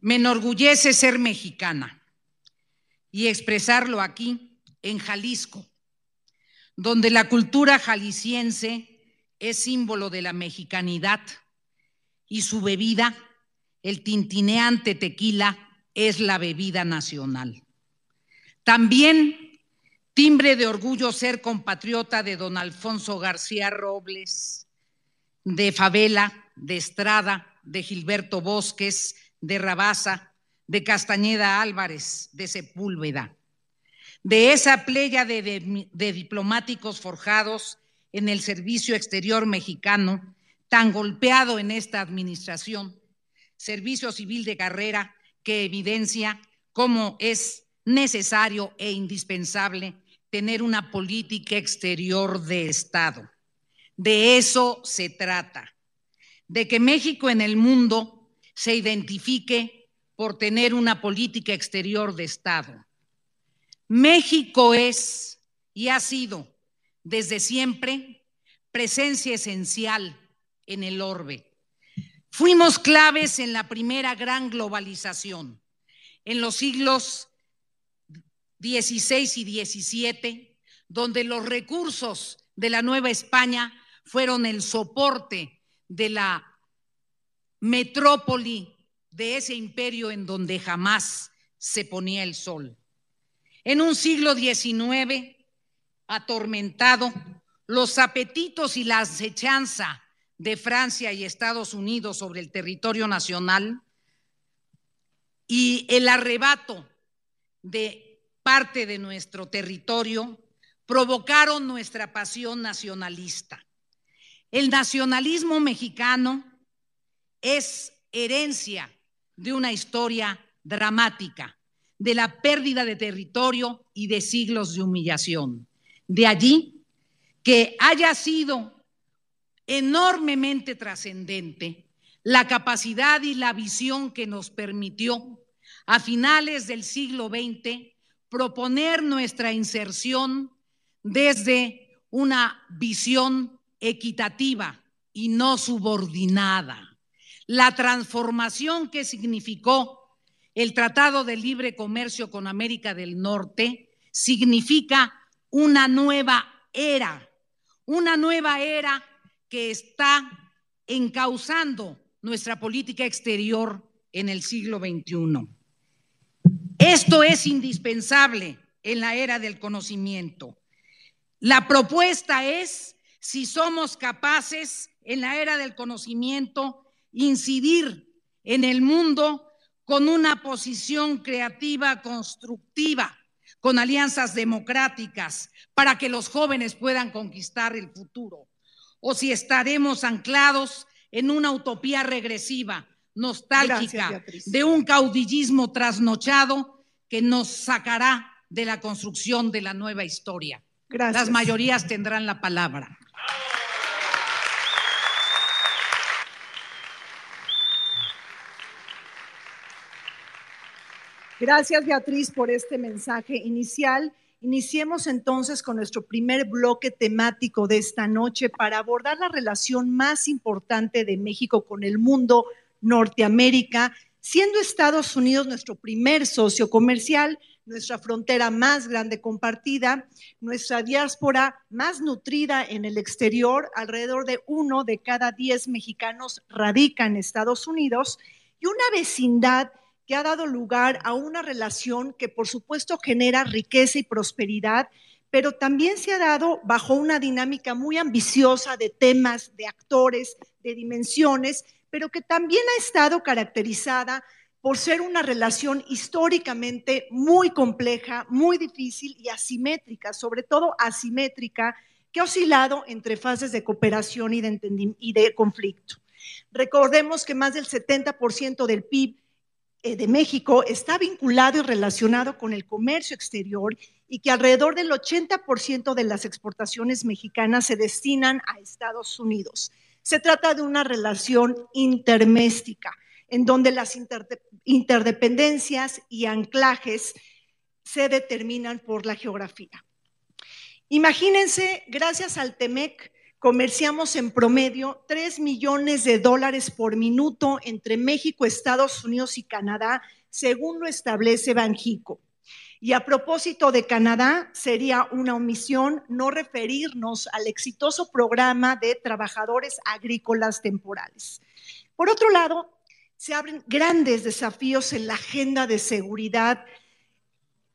Me enorgullece ser mexicana y expresarlo aquí, en Jalisco, donde la cultura jalisciense es símbolo de la mexicanidad y su bebida, el tintineante tequila, es la bebida nacional. También timbre de orgullo ser compatriota de don Alfonso García Robles, de Favela, de Estrada, de Gilberto Bosques, de Rabasa, de Castañeda Álvarez, de Sepúlveda, de esa playa de, de diplomáticos forjados en el servicio exterior mexicano, tan golpeado en esta administración, servicio civil de carrera que evidencia cómo es necesario e indispensable tener una política exterior de Estado. De eso se trata, de que México en el mundo se identifique por tener una política exterior de Estado. México es y ha sido desde siempre presencia esencial en el orbe. Fuimos claves en la primera gran globalización, en los siglos XVI y XVII, donde los recursos de la Nueva España fueron el soporte de la metrópoli de ese imperio en donde jamás se ponía el sol. En un siglo XIX atormentado, los apetitos y la acechanza de Francia y Estados Unidos sobre el territorio nacional y el arrebato de parte de nuestro territorio provocaron nuestra pasión nacionalista. El nacionalismo mexicano es herencia de una historia dramática, de la pérdida de territorio y de siglos de humillación. De allí que haya sido enormemente trascendente la capacidad y la visión que nos permitió a finales del siglo XX proponer nuestra inserción desde una visión equitativa y no subordinada. La transformación que significó el Tratado de Libre Comercio con América del Norte significa una nueva era, una nueva era que está encauzando nuestra política exterior en el siglo XXI. Esto es indispensable en la era del conocimiento. La propuesta es, si somos capaces en la era del conocimiento, incidir en el mundo con una posición creativa, constructiva, con alianzas democráticas, para que los jóvenes puedan conquistar el futuro o si estaremos anclados en una utopía regresiva, nostálgica, de un caudillismo trasnochado que nos sacará de la construcción de la nueva historia. Las mayorías tendrán la palabra. Gracias, Beatriz, por este mensaje inicial. Iniciemos entonces con nuestro primer bloque temático de esta noche para abordar la relación más importante de México con el mundo, Norteamérica, siendo Estados Unidos nuestro primer socio comercial, nuestra frontera más grande compartida, nuestra diáspora más nutrida en el exterior, alrededor de uno de cada diez mexicanos radica en Estados Unidos, y una vecindad que ha dado lugar a una relación que por supuesto genera riqueza y prosperidad, pero también se ha dado bajo una dinámica muy ambiciosa de temas, de actores, de dimensiones, pero que también ha estado caracterizada por ser una relación históricamente muy compleja, muy difícil y asimétrica, sobre todo asimétrica, que ha oscilado entre fases de cooperación y de, conflicto. Recordemos que más del 70% del PIB de México está vinculado y relacionado con el comercio exterior y que alrededor del 80% de las exportaciones mexicanas se destinan a Estados Unidos. Se trata de una relación interméstica, en donde las interdependencias y anclajes se determinan por la geografía. Imagínense, gracias al TEMEC, comerciamos en promedio 3 millones de dólares por minuto entre México, Estados Unidos y Canadá, según lo establece Banjico. Y a propósito de Canadá, sería una omisión no referirnos al exitoso programa de trabajadores agrícolas temporales. Por otro lado, se abren grandes desafíos en la agenda de seguridad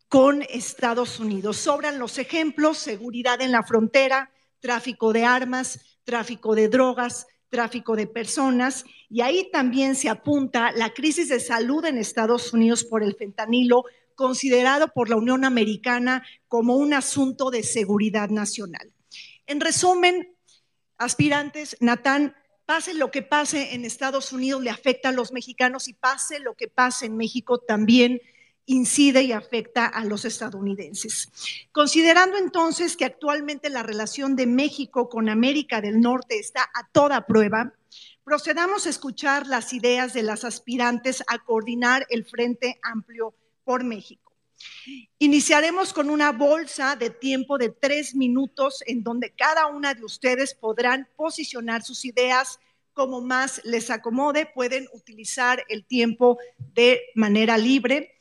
con Estados Unidos. Sobran los ejemplos, seguridad en la frontera, tráfico de armas, tráfico de drogas, tráfico de personas, y ahí también se apunta la crisis de salud en Estados Unidos por el fentanilo, considerado por la Unión Americana como un asunto de seguridad nacional. En resumen, aspirantes, Natán, pase lo que pase en Estados Unidos, le afecta a los mexicanos y pase lo que pase en México también incide y afecta a los estadounidenses. Considerando entonces que actualmente la relación de México con América del Norte está a toda prueba, procedamos a escuchar las ideas de las aspirantes a coordinar el Frente Amplio por México. Iniciaremos con una bolsa de tiempo de tres minutos en donde cada una de ustedes podrán posicionar sus ideas como más les acomode. Pueden utilizar el tiempo de manera libre.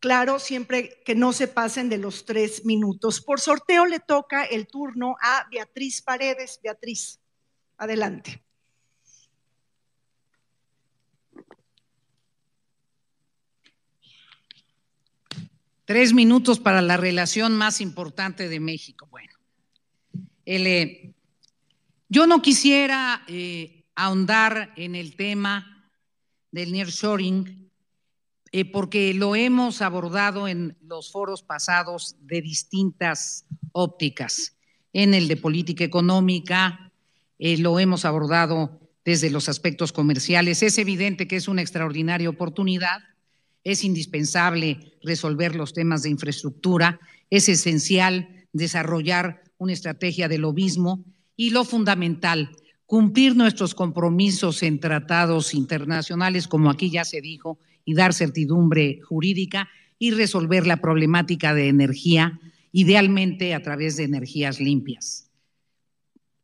Claro, siempre que no se pasen de los tres minutos. Por sorteo le toca el turno a Beatriz Paredes. Beatriz, adelante. Tres minutos para la relación más importante de México. Bueno, eh, yo no quisiera eh, ahondar en el tema del nearshoring eh, porque lo hemos abordado en los foros pasados de distintas ópticas, en el de política económica, lo hemos abordado desde los aspectos comerciales. Es evidente que es una extraordinaria oportunidad, es indispensable resolver los temas de infraestructura, es esencial desarrollar una estrategia de lobismo y lo fundamental, cumplir nuestros compromisos en tratados internacionales, como aquí ya se dijo, y dar certidumbre jurídica y resolver la problemática de energía, idealmente a través de energías limpias.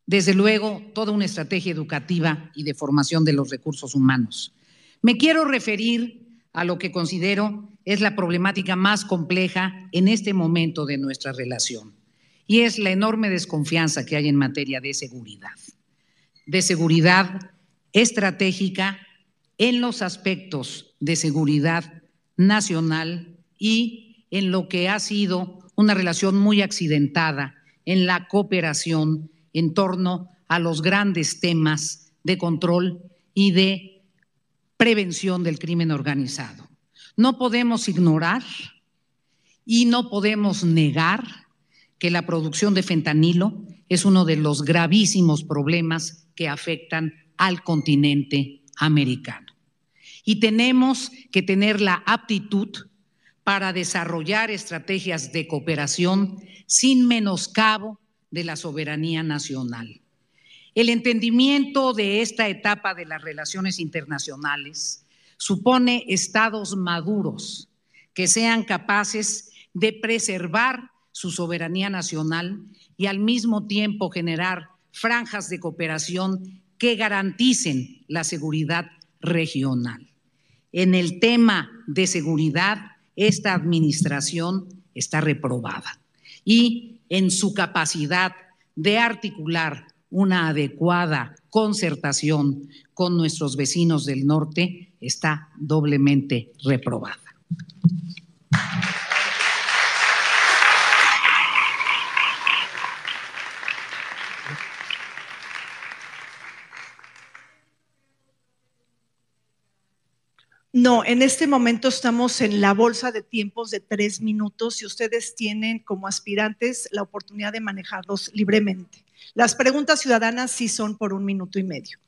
Desde luego, toda una estrategia educativa y de formación de los recursos humanos. Me quiero referir a lo que considero es la problemática más compleja en este momento de nuestra relación, y es la enorme desconfianza que hay en materia de seguridad. De seguridad estratégica en los aspectos de seguridad nacional y en lo que ha sido una relación muy accidentada en la cooperación en torno a los grandes temas de control y de prevención del crimen organizado. No podemos ignorar y no podemos negar que la producción de fentanilo es uno de los gravísimos problemas que afectan al continente americano. Y tenemos que tener la aptitud para desarrollar estrategias de cooperación sin menoscabo de la soberanía nacional. El entendimiento de esta etapa de las relaciones internacionales supone estados maduros que sean capaces de preservar su soberanía nacional y al mismo tiempo generar franjas de cooperación que garanticen la seguridad regional. En el tema de seguridad, esta administración está reprobada y en su capacidad de articular una adecuada concertación con nuestros vecinos del norte está doblemente reprobada. No, en este momento estamos en la bolsa de tiempos de tres minutos y ustedes tienen como aspirantes la oportunidad de manejarlos libremente. Las preguntas ciudadanas sí son por un minuto y medio.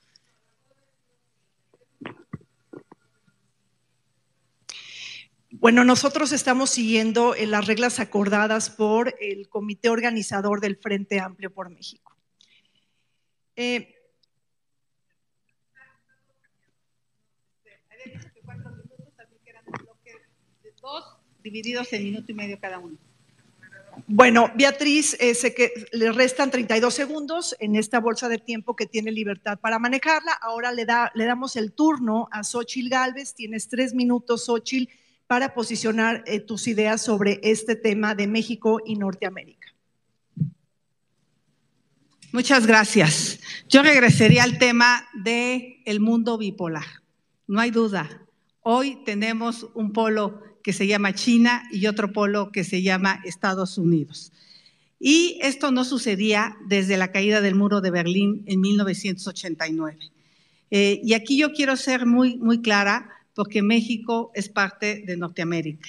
Bueno, nosotros estamos siguiendo eh, las reglas acordadas por el comité organizador del Frente Amplio por México. Eh, divididos en minuto y medio cada uno. Bueno, Beatriz, eh, que le restan 32 segundos en esta bolsa de tiempo que tiene libertad para manejarla. Ahora le, da, le damos el turno a Xochil Gálvez. Tienes tres minutos, Xochil, para posicionar eh, tus ideas sobre este tema de México y Norteamérica. Muchas gracias. Yo regresaría al tema del el mundo bipolar. No hay duda. Hoy tenemos un polo que se llama China y otro polo que se llama Estados Unidos. Y esto no sucedía desde la caída del muro de Berlín en 1989. Eh, y aquí yo quiero ser muy, muy clara porque México es parte de Norteamérica.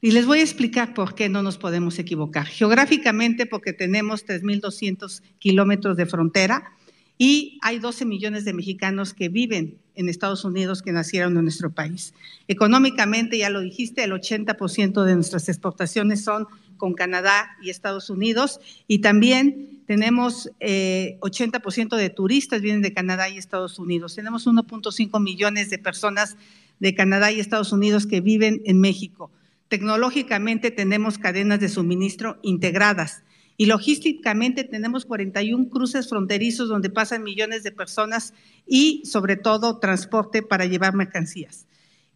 Y les voy a explicar por qué no nos podemos equivocar. Geográficamente, porque tenemos 3.200 kilómetros de frontera y hay 12 millones de mexicanos que viven en Estados Unidos que nacieron en nuestro país. Económicamente, ya lo dijiste, el 80% de nuestras exportaciones son con Canadá y Estados Unidos y también tenemos 80% eh, de turistas vienen de Canadá y Estados Unidos. Tenemos 1.5 millones de personas de Canadá y Estados Unidos que viven en México. Tecnológicamente tenemos cadenas de suministro integradas y logísticamente tenemos 41 cruces fronterizos donde pasan millones de personas y sobre todo transporte para llevar mercancías.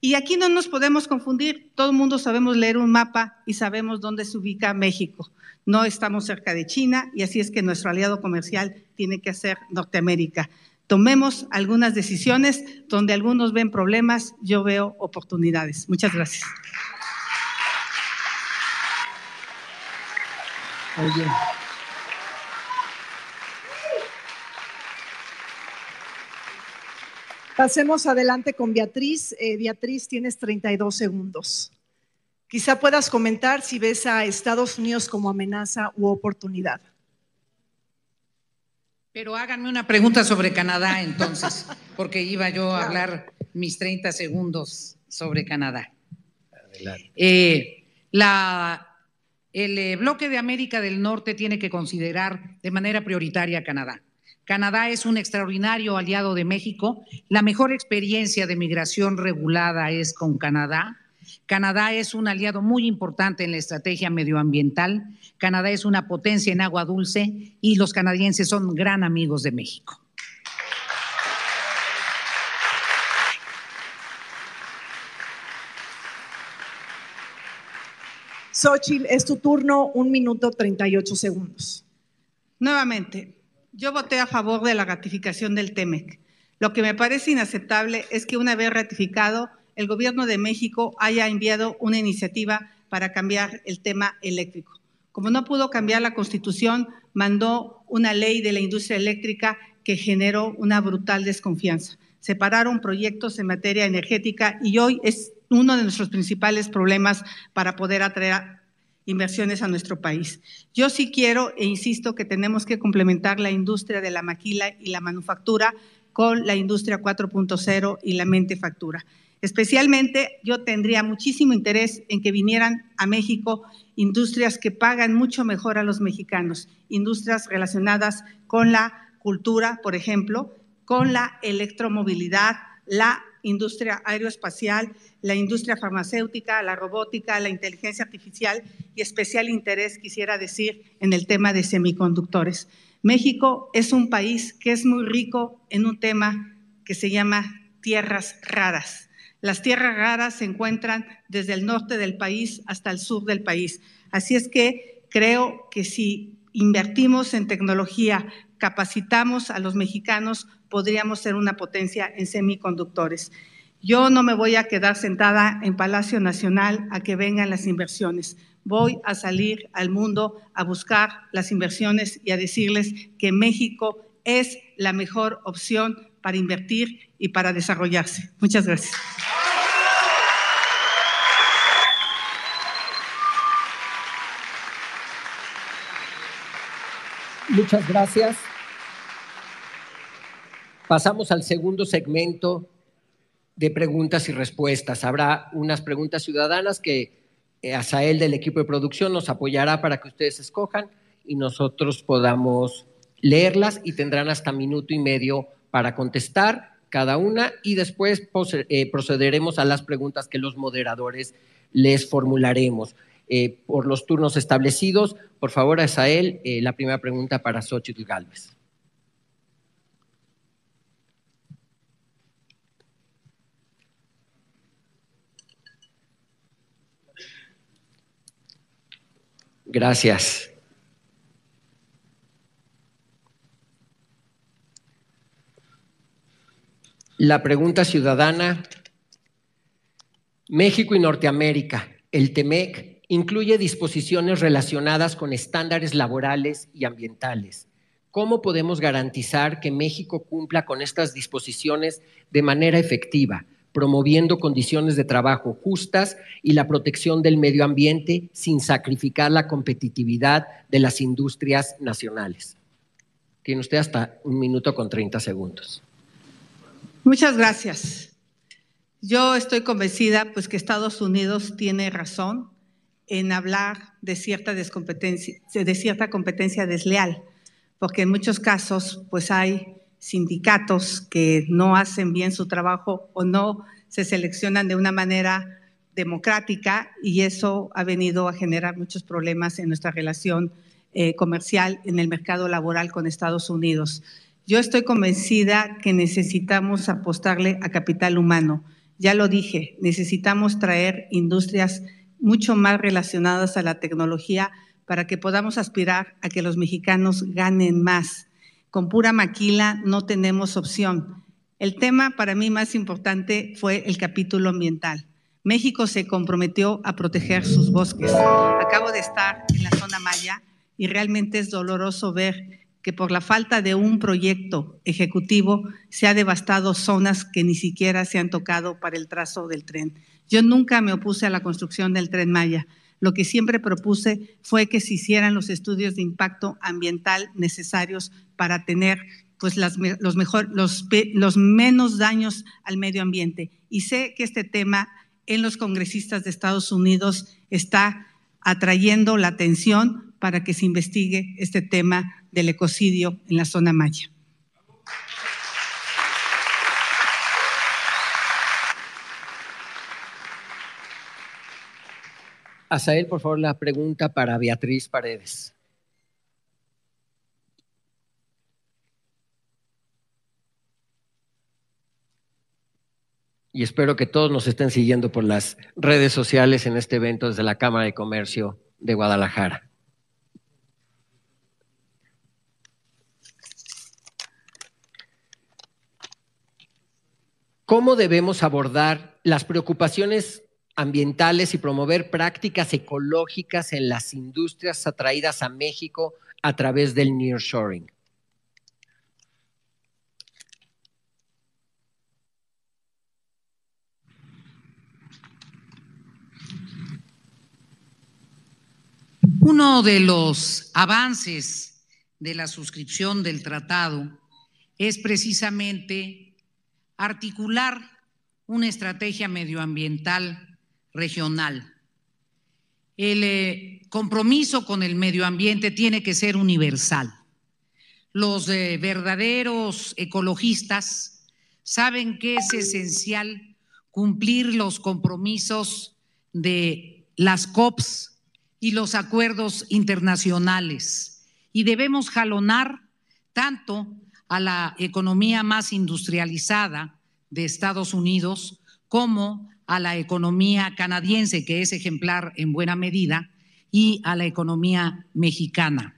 Y aquí no nos podemos confundir, todo el mundo sabemos leer un mapa y sabemos dónde se ubica México. No estamos cerca de China y así es que nuestro aliado comercial tiene que ser Norteamérica. Tomemos algunas decisiones donde algunos ven problemas, yo veo oportunidades. Muchas gracias. Oye. Pasemos adelante con Beatriz. Eh, Beatriz, tienes 32 segundos. Quizá puedas comentar si ves a Estados Unidos como amenaza u oportunidad. Pero háganme una pregunta sobre Canadá entonces, porque iba yo a hablar mis 30 segundos sobre Canadá. Eh, la, el eh, bloque de América del Norte tiene que considerar de manera prioritaria a Canadá. Canadá es un extraordinario aliado de México. La mejor experiencia de migración regulada es con Canadá. Canadá es un aliado muy importante en la estrategia medioambiental. Canadá es una potencia en agua dulce y los canadienses son gran amigos de México. Xochitl, es tu turno, un minuto 38 segundos. Nuevamente, yo voté a favor de la ratificación del TEMEC. Lo que me parece inaceptable es que una vez ratificado, el gobierno de México haya enviado una iniciativa para cambiar el tema eléctrico. Como no pudo cambiar la constitución, mandó una ley de la industria eléctrica que generó una brutal desconfianza. Separaron proyectos en materia energética y hoy es uno de nuestros principales problemas para poder atraer inversiones a nuestro país. Yo sí quiero e insisto que tenemos que complementar la industria de la maquila y la manufactura con la industria 4.0 y la mente factura. Especialmente yo tendría muchísimo interés en que vinieran a México industrias que pagan mucho mejor a los mexicanos, industrias relacionadas con la cultura, por ejemplo, con la electromovilidad, la industria aeroespacial, la industria farmacéutica, la robótica, la inteligencia artificial y especial interés, quisiera decir, en el tema de semiconductores. México es un país que es muy rico en un tema que se llama tierras raras. Las tierras raras se encuentran desde el norte del país hasta el sur del país. Así es que creo que si invertimos en tecnología, capacitamos a los mexicanos, podríamos ser una potencia en semiconductores. Yo no me voy a quedar sentada en Palacio Nacional a que vengan las inversiones. Voy a salir al mundo a buscar las inversiones y a decirles que México es la mejor opción para invertir y para desarrollarse. Muchas gracias. Muchas gracias. Pasamos al segundo segmento de preguntas y respuestas. Habrá unas preguntas ciudadanas que eh, Asael del equipo de producción nos apoyará para que ustedes escojan y nosotros podamos leerlas y tendrán hasta minuto y medio para contestar cada una y después eh, procederemos a las preguntas que los moderadores les formularemos. Eh, por los turnos establecidos, por favor, Asael, la primera pregunta para Xochitl Galvez. Gracias. La pregunta ciudadana. México y Norteamérica, el TEMEC, incluye disposiciones relacionadas con estándares laborales y ambientales. ¿Cómo podemos garantizar que México cumpla con estas disposiciones de manera efectiva? Promoviendo condiciones de trabajo justas y la protección del medio ambiente sin sacrificar la competitividad de las industrias nacionales. Tiene usted hasta un minuto con 30 segundos. Muchas gracias. Yo estoy convencida pues que Estados Unidos tiene razón en hablar de cierta descompetencia, de cierta competencia desleal, porque en muchos casos pues hay sindicatos que no hacen bien su trabajo o no se seleccionan de una manera democrática y eso ha venido a generar muchos problemas en nuestra relación eh, comercial en el mercado laboral con Estados Unidos. Yo estoy convencida que necesitamos apostarle a capital humano. Ya lo dije, necesitamos traer industrias mucho más relacionadas a la tecnología para que podamos aspirar a que los mexicanos ganen más con pura maquila no tenemos opción. El tema para mí más importante fue el capítulo ambiental. México se comprometió a proteger sus bosques. Acabo de estar en la zona Maya y realmente es doloroso ver que por la falta de un proyecto ejecutivo se ha devastado zonas que ni siquiera se han tocado para el trazo del tren. Yo nunca me opuse a la construcción del tren Maya. Lo que siempre propuse fue que se hicieran los estudios de impacto ambiental necesarios para tener pues las, los, mejor, los, los menos daños al medio ambiente. Y sé que este tema en los congresistas de Estados Unidos está atrayendo la atención para que se investigue este tema del ecocidio en la zona maya. Asael, por favor, la pregunta para Beatriz Paredes. y espero que todos nos estén siguiendo por las redes sociales en este evento desde la Cámara de Comercio de Guadalajara. ¿Cómo debemos abordar las preocupaciones ambientales y promover prácticas ecológicas en las industrias atraídas a México a través del nearshoring? Uno de los avances de la suscripción del tratado es precisamente articular una estrategia medioambiental regional. El eh, compromiso con el medio ambiente tiene que ser universal. Los eh, verdaderos ecologistas saben que es esencial cumplir los compromisos de las COPs y los acuerdos internacionales. Y debemos jalonar tanto a la economía más industrializada de Estados Unidos como a la economía canadiense, que es ejemplar en buena medida, y a la economía mexicana.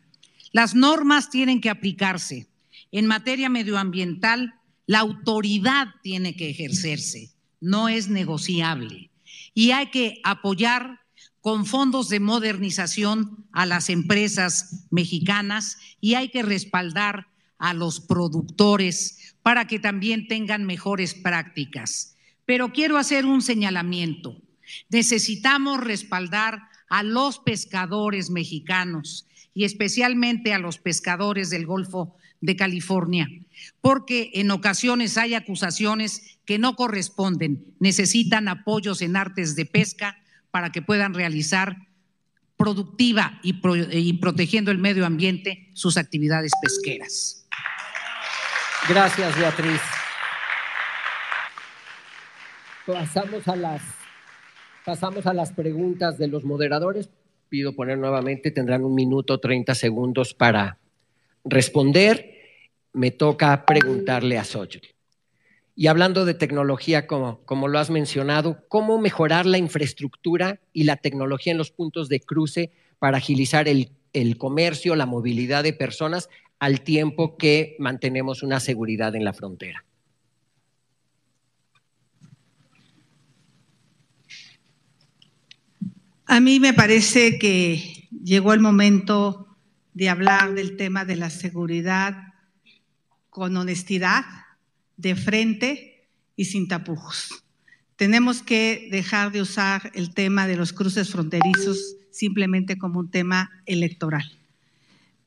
Las normas tienen que aplicarse. En materia medioambiental, la autoridad tiene que ejercerse, no es negociable. Y hay que apoyar con fondos de modernización a las empresas mexicanas y hay que respaldar a los productores para que también tengan mejores prácticas. Pero quiero hacer un señalamiento. Necesitamos respaldar a los pescadores mexicanos y especialmente a los pescadores del Golfo de California, porque en ocasiones hay acusaciones que no corresponden, necesitan apoyos en artes de pesca para que puedan realizar productiva y, protegiendo el medio ambiente sus actividades pesqueras. Gracias, Beatriz. Pasamos a las, preguntas de los moderadores. Pido poner nuevamente, tendrán un minuto, 30 segundos para responder. Me toca preguntarle a Xochitl. Y hablando de tecnología, como, lo has mencionado, ¿cómo mejorar la infraestructura y la tecnología en los puntos de cruce para agilizar el comercio, la movilidad de personas, al tiempo que mantenemos una seguridad en la frontera? A mí me parece que llegó el momento de hablar del tema de la seguridad con honestidad, de frente y sin tapujos. Tenemos que dejar de usar el tema de los cruces fronterizos simplemente como un tema electoral.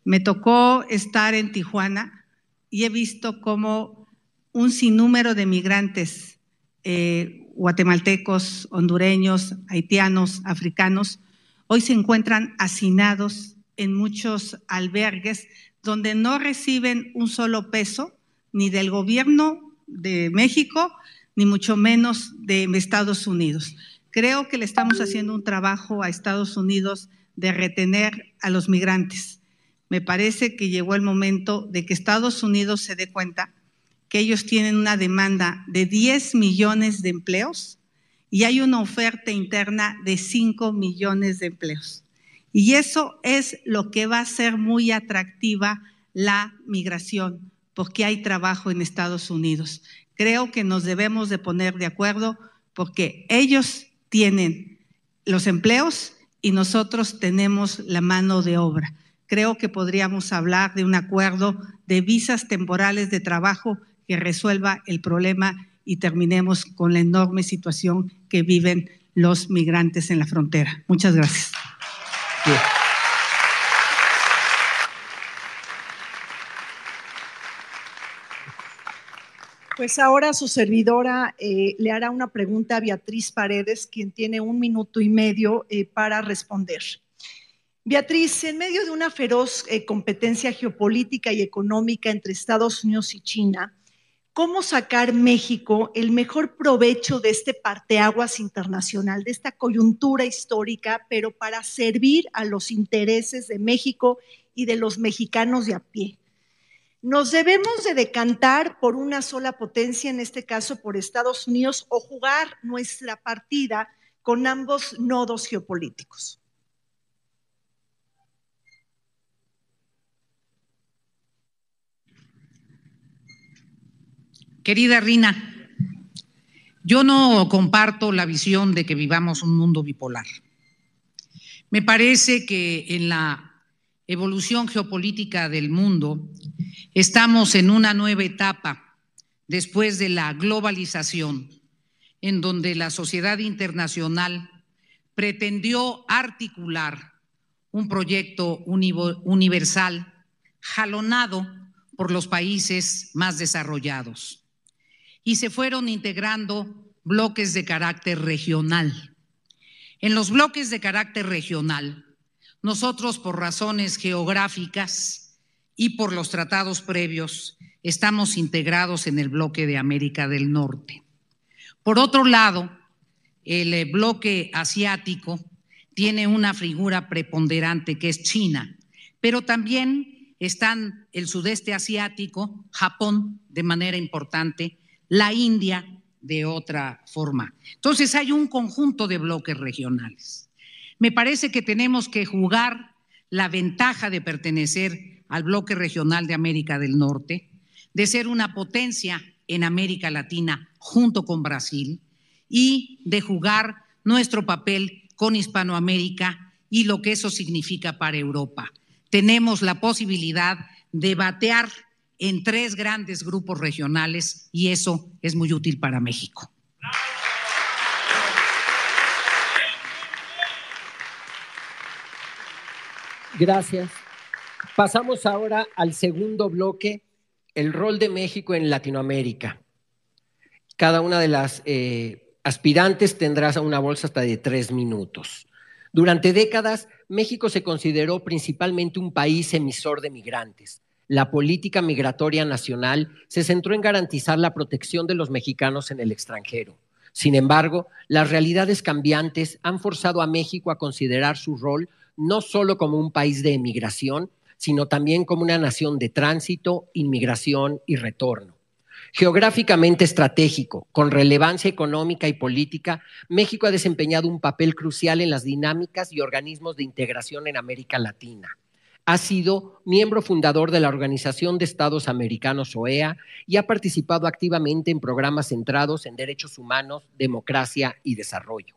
Me tocó estar en Tijuana y he visto cómo un sinnúmero de migrantes eh, guatemaltecos, hondureños, haitianos, africanos, hoy se encuentran hacinados en muchos albergues donde no reciben un solo peso ni del gobierno de México, ni mucho menos de Estados Unidos. Creo que le estamos haciendo un trabajo a Estados Unidos de retener a los migrantes. Me parece que llegó el momento de que Estados Unidos se dé cuenta que ellos tienen una demanda de 10 millones de empleos y hay una oferta interna de 5 millones de empleos. Y eso es lo que va a ser muy atractiva la migración porque hay trabajo en Estados Unidos. Creo que nos debemos de poner de acuerdo porque ellos tienen los empleos y nosotros tenemos la mano de obra. creo que podríamos hablar de un acuerdo de visas temporales de trabajo resuelva el problema y terminemos con la enorme situación que viven los migrantes en la frontera. Muchas gracias. Pues ahora su servidora eh, le hará una pregunta a Beatriz Paredes, quien tiene un minuto y medio eh, para responder. Beatriz, en medio de una feroz eh, competencia geopolítica y económica entre Estados Unidos y China, ¿cómo sacar México el mejor provecho de este parteaguas internacional, de esta coyuntura histórica, pero para servir a los intereses de México y de los mexicanos de a pie? ¿Nos debemos de decantar por una sola potencia, en este caso por Estados Unidos, o jugar nuestra partida con ambos nodos geopolíticos? Querida Rina, yo no comparto la visión de que vivamos un mundo bipolar. Me parece que en la evolución geopolítica del mundo estamos en una nueva etapa después de la globalización, en donde la sociedad internacional pretendió articular un proyecto universal jalonado por los países más desarrollados y se fueron integrando bloques de carácter regional. En los bloques de carácter regional, nosotros por razones geográficas y por los tratados previos estamos integrados en el bloque de América del Norte. Por otro lado, el eh, bloque asiático tiene una figura preponderante que es China, pero también están el sudeste asiático, Japón de manera importante, la India de otra forma. Entonces hay un conjunto de bloques regionales. Me parece que tenemos que jugar la ventaja de pertenecer al bloque regional de América del Norte, de ser una potencia en América Latina junto con Brasil y de jugar nuestro papel con Hispanoamérica y lo que eso significa para Europa. Tenemos la posibilidad de batear en tres grandes grupos regionales y eso es muy útil para México. Gracias. Pasamos ahora al segundo bloque, el rol de México en Latinoamérica. Cada una de las eh, aspirantes tendrá una bolsa hasta de tres minutos. Durante décadas, México se consideró principalmente un país emisor de migrantes la política migratoria nacional se centró en garantizar la protección de los mexicanos en el extranjero. Sin embargo, las realidades cambiantes han forzado a México a considerar su rol no solo como un país de emigración, sino también como una nación de tránsito, inmigración y retorno. Geográficamente estratégico, con relevancia económica y política, México ha desempeñado un papel crucial en las dinámicas y organismos de integración en América Latina ha sido miembro fundador de la Organización de Estados Americanos, OEA, y ha participado activamente en programas centrados en derechos humanos, democracia y desarrollo.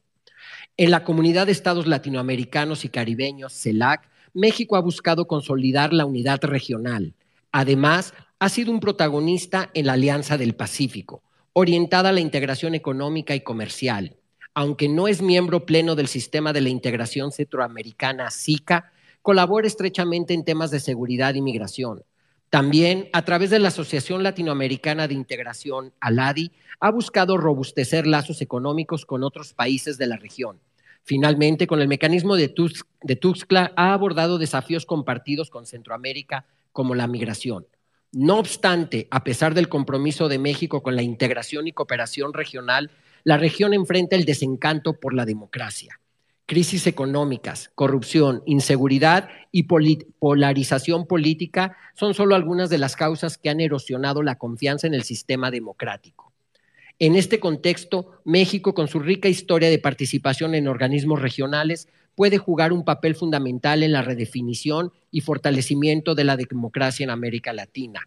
En la comunidad de estados latinoamericanos y caribeños, CELAC, México ha buscado consolidar la unidad regional. Además, ha sido un protagonista en la Alianza del Pacífico, orientada a la integración económica y comercial. Aunque no es miembro pleno del sistema de la integración centroamericana SICA, colabora estrechamente en temas de seguridad y migración. También, a través de la Asociación Latinoamericana de Integración, ALADI, ha buscado robustecer lazos económicos con otros países de la región. Finalmente, con el mecanismo de, Tuxtla, ha abordado desafíos compartidos con Centroamérica, como la migración. No obstante, a pesar del compromiso de México con la integración y cooperación regional, la región enfrenta el desencanto por la democracia crisis económicas, corrupción, inseguridad y polarización política son solo algunas de las causas que han erosionado la confianza en el sistema democrático. En este contexto, México, con su rica historia de participación en organismos regionales, puede jugar un papel fundamental en la redefinición y fortalecimiento de la democracia en América Latina.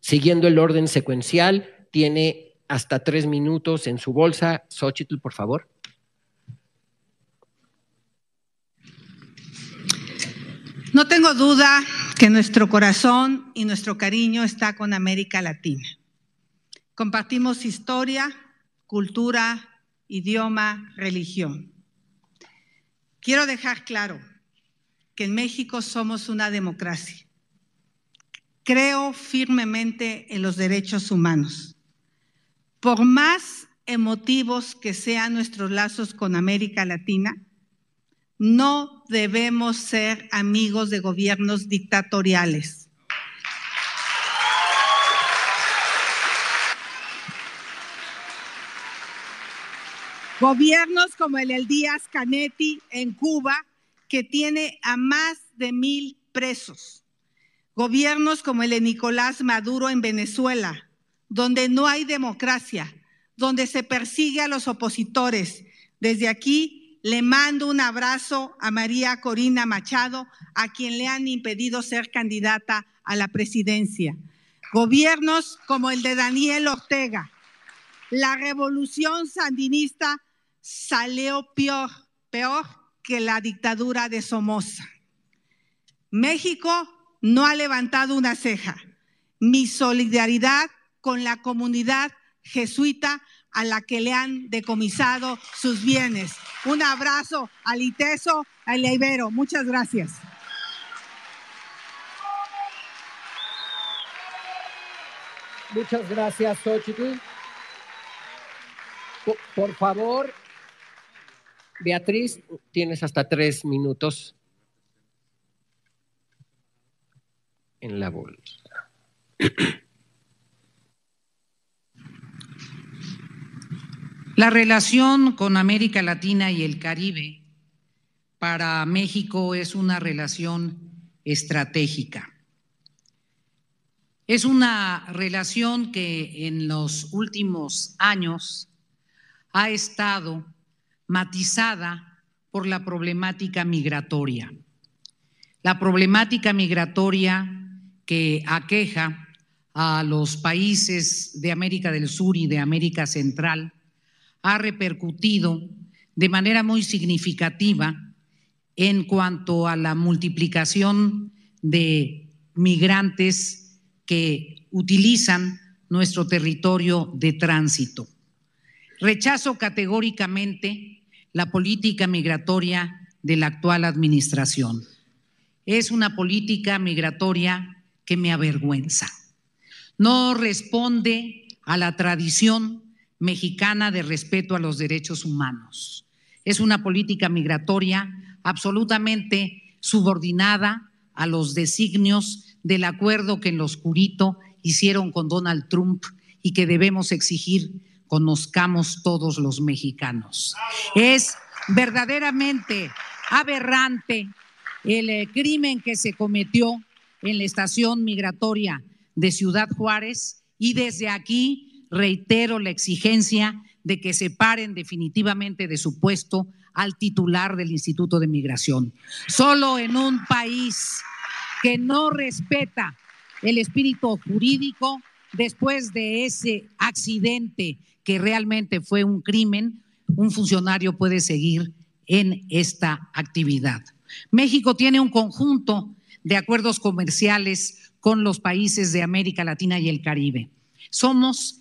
Siguiendo el orden secuencial, tiene hasta tres minutos en su bolsa. Xochitl, por favor. No tengo duda que nuestro corazón y nuestro cariño está con América Latina. Compartimos historia, cultura, idioma, religión. Quiero dejar claro que en México somos una democracia. Creo firmemente en los derechos humanos. Por más emotivos que sean nuestros lazos con América Latina, no debemos ser amigos de gobiernos dictatoriales. Gobiernos como el del Díaz Canetti en Cuba, que tiene a más de mil presos. Gobiernos como el de Nicolás Maduro en Venezuela, donde no hay democracia, donde se persigue a los opositores. Desde aquí le mando un abrazo a María Corina Machado, a quien le han impedido ser candidata a la presidencia. Gobiernos como el de Daniel Ortega. La revolución sandinista salió peor, peor que la dictadura de Somoza. México no ha levantado una ceja. Mi solidaridad con la comunidad jesuita a la que le han decomisado sus bienes. Un abrazo al ITESO, al Ibero. Muchas gracias. Muchas gracias, Xochitl. Por, favor, Beatriz, tienes hasta tres minutos en la bolsa. (clears throat) La relación con América Latina y el Caribe para México es una relación estratégica. Es una relación que en los últimos años ha estado matizada por la problemática migratoria. La problemática migratoria que aqueja a los países de América del Sur y de América Central ha repercutido de manera muy significativa en cuanto a la multiplicación de migrantes que utilizan nuestro territorio de tránsito. Rechazo categóricamente la política migratoria de la actual administración. Es una política migratoria que me avergüenza. No responde a la tradición mexicana de respeto a los derechos humanos. Es una política migratoria absolutamente subordinada a los designios del acuerdo que en lo oscurito hicieron con Donald Trump y que debemos exigir conozcamos todos los mexicanos. Es verdaderamente aberrante el eh, crimen que se cometió en la estación migratoria de Ciudad Juárez y desde aquí reitero la exigencia de que separen definitivamente de su puesto al titular del Instituto de Migración. Solo en un país que no respeta el espíritu jurídico después de ese accidente que realmente fue un crimen, un funcionario puede seguir en esta actividad. México tiene un conjunto de acuerdos comerciales con los países de América Latina y el Caribe. Somos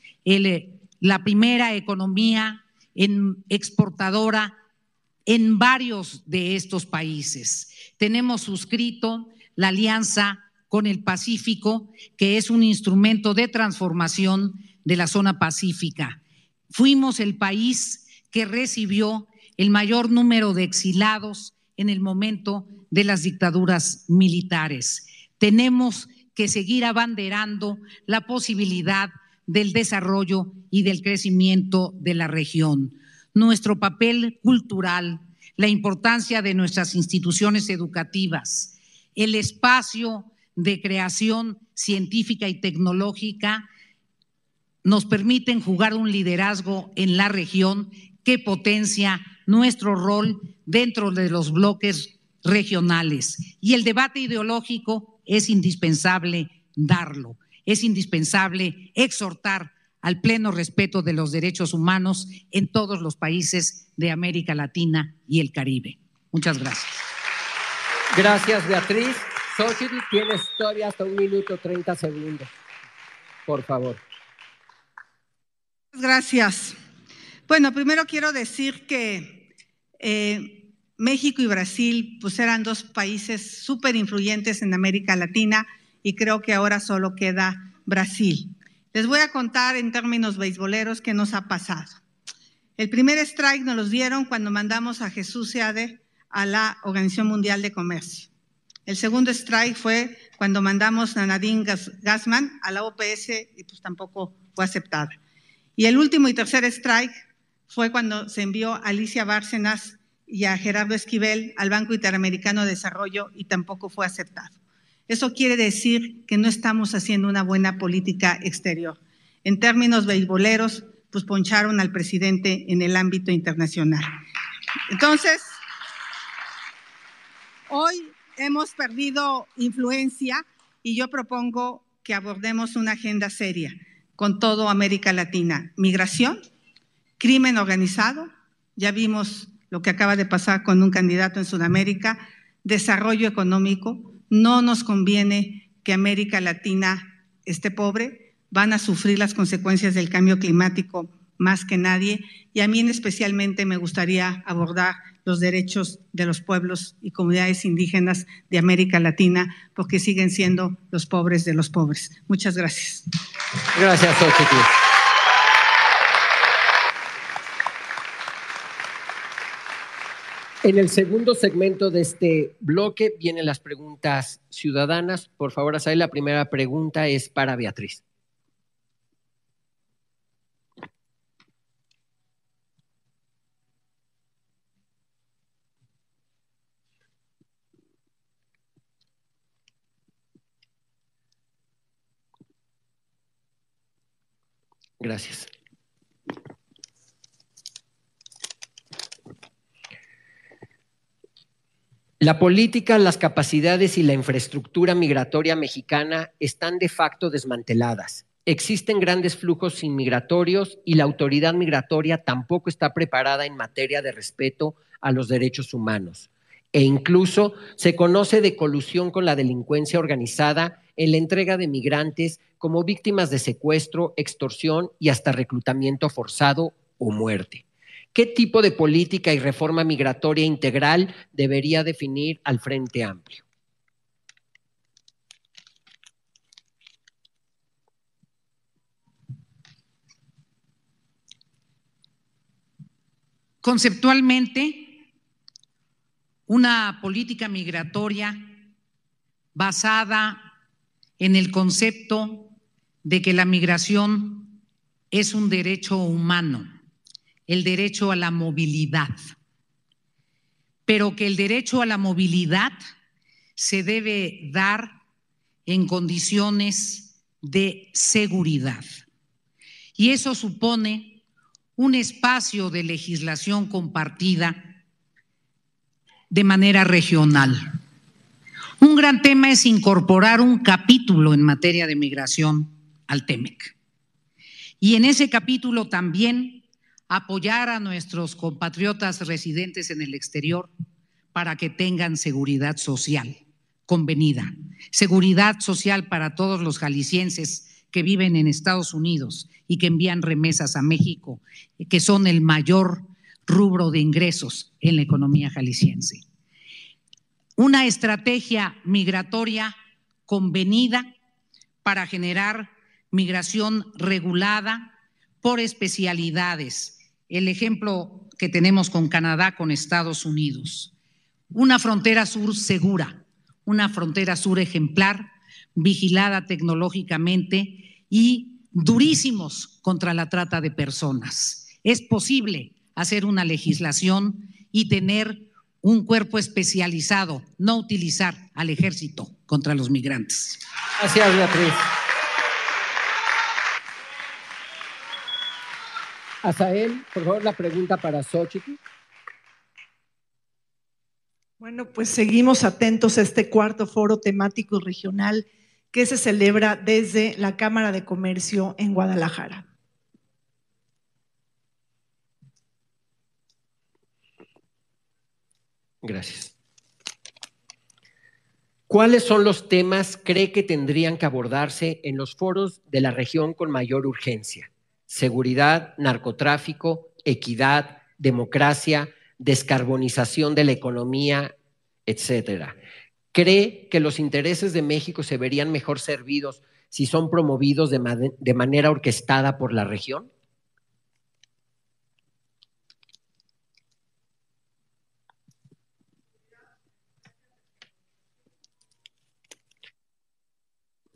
la primera economía exportadora en varios de estos países. Tenemos suscrito la alianza con el Pacífico, que es un instrumento de transformación de la zona pacífica. Fuimos el país que recibió el mayor número de exilados en el momento de las dictaduras militares. Tenemos que seguir abanderando la posibilidad del desarrollo y del crecimiento de la región. Nuestro papel cultural, la importancia de nuestras instituciones educativas, el espacio de creación científica y tecnológica nos permiten jugar un liderazgo en la región que potencia nuestro rol dentro de los bloques regionales. Y el debate ideológico es indispensable darlo es indispensable exhortar al pleno respeto de los derechos humanos en todos los países de América Latina y el Caribe. Muchas gracias. Gracias, Beatriz. Xochitl, tienes todavía hasta un minuto 30 segundos. Por favor. Gracias. Bueno, primero quiero decir que eh, México y Brasil pues eran dos países súper influyentes en América Latina y creo que ahora solo queda Brasil. Les voy a contar en términos beisboleros qué nos ha pasado. El primer strike nos los dieron cuando mandamos a Jesús Seade a la Organización Mundial de Comercio. El segundo strike fue cuando mandamos a Nadine Gassman a la OPS y pues tampoco fue aceptada. Y el último y tercer strike fue cuando se envió a Alicia Bárcenas y a Gerardo Esquivel al Banco Interamericano de Desarrollo y tampoco fue aceptado. Eso quiere decir que no estamos haciendo una buena política exterior. En términos beisboleros, pues poncharon al presidente en el ámbito internacional. Entonces, hoy hemos perdido influencia y yo propongo que abordemos una agenda seria con todo América Latina. Migración, crimen organizado, ya vimos lo que acaba de pasar con un candidato en Sudamérica, desarrollo económico, no nos conviene que América Latina esté pobre, van a sufrir las consecuencias del cambio climático más que nadie y a mí especialmente me gustaría abordar los derechos de los pueblos y comunidades indígenas de América Latina, porque siguen siendo los pobres de los pobres. Muchas gracias. Gracias. En el segundo segmento de este bloque vienen las preguntas ciudadanas. Por favor, Asaí, la primera pregunta es para Beatriz. Gracias. La política, las capacidades y la infraestructura migratoria mexicana están de facto desmanteladas. Existen grandes flujos inmigratorios y la autoridad migratoria tampoco está preparada en materia de respeto a los derechos humanos. E incluso se conoce de colusión con la delincuencia organizada en la entrega de migrantes como víctimas de secuestro, extorsión y hasta reclutamiento forzado o muerte. ¿Qué tipo de política y reforma migratoria integral debería definir al Frente Amplio? Conceptualmente, una política migratoria basada en el concepto de que la migración es un derecho humano, el derecho a la movilidad, pero que el derecho a la movilidad se debe dar en condiciones de seguridad. Y eso supone un espacio de legislación compartida de manera regional. Un gran tema es incorporar un capítulo en materia de migración al TEMEC. Y en ese capítulo también apoyar a nuestros compatriotas residentes en el exterior para que tengan seguridad social convenida. Seguridad social para todos los jaliscienses que viven en Estados Unidos y que envían remesas a México, que son el mayor rubro de ingresos en la economía jalisciense una estrategia migratoria convenida para generar migración regulada por especialidades. El ejemplo que tenemos con Canadá, con Estados Unidos. Una frontera sur segura, una frontera sur ejemplar, vigilada tecnológicamente y durísimos contra la trata de personas. Es posible hacer una legislación y tener un cuerpo especializado, no utilizar al ejército contra los migrantes. Gracias, Beatriz. Azael, por favor, la pregunta para Xochitl. Bueno, pues seguimos atentos a este cuarto foro temático regional que se celebra desde la Cámara de Comercio en Guadalajara. Gracias. ¿Cuáles son los temas cree que tendrían que abordarse en los foros de la región con mayor urgencia? Seguridad, narcotráfico, equidad, democracia, descarbonización de la economía, etcétera. ¿Cree que los intereses de México se verían mejor servidos si son promovidos de, manera orquestada por la región?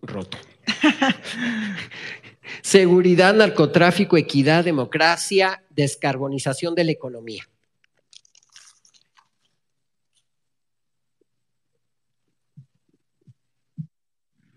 roto. (laughs) Seguridad, narcotráfico, equidad, democracia, descarbonización de la economía.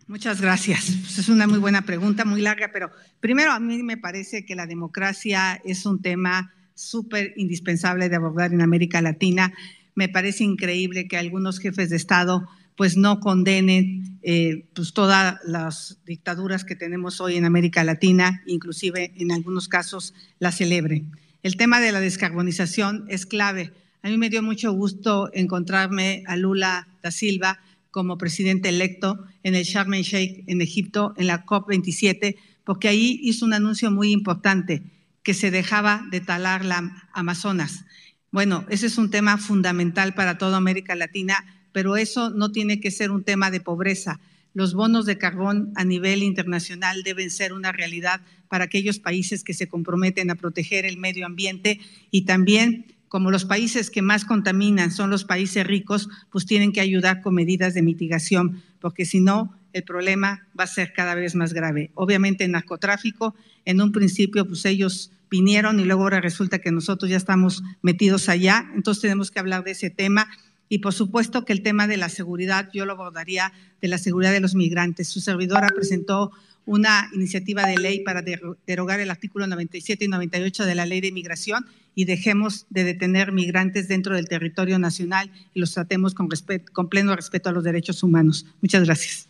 Muchas gracias. Pues es una muy buena pregunta, muy larga, pero primero a mí me parece que la democracia es un tema súper indispensable de abordar en América Latina. Me parece increíble que algunos jefes de Estado pues no condenen eh, pues todas las dictaduras que tenemos hoy en América Latina, inclusive en algunos casos la celebren. El tema de la descarbonización es clave. A mí me dio mucho gusto encontrarme a Lula da Silva como presidente electo en el Sharm el Sheikh en Egipto, en la COP27, porque ahí hizo un anuncio muy importante, que se dejaba de talar la Amazonas. Bueno, ese es un tema fundamental para toda América Latina pero eso no tiene que ser un tema de pobreza. Los bonos de carbón a nivel internacional deben ser una realidad para aquellos países que se comprometen a proteger el medio ambiente y también como los países que más contaminan son los países ricos, pues tienen que ayudar con medidas de mitigación, porque si no, el problema va a ser cada vez más grave. Obviamente, en narcotráfico, en un principio, pues ellos vinieron y luego ahora resulta que nosotros ya estamos metidos allá, entonces tenemos que hablar de ese tema y por supuesto que el tema de la seguridad, yo lo abordaría de la seguridad de los migrantes. Su servidora presentó una iniciativa de ley para derogar el artículo 97 y 98 de la ley de inmigración y dejemos de detener migrantes dentro del territorio nacional y los tratemos con, con pleno respeto a los derechos humanos. Muchas gracias.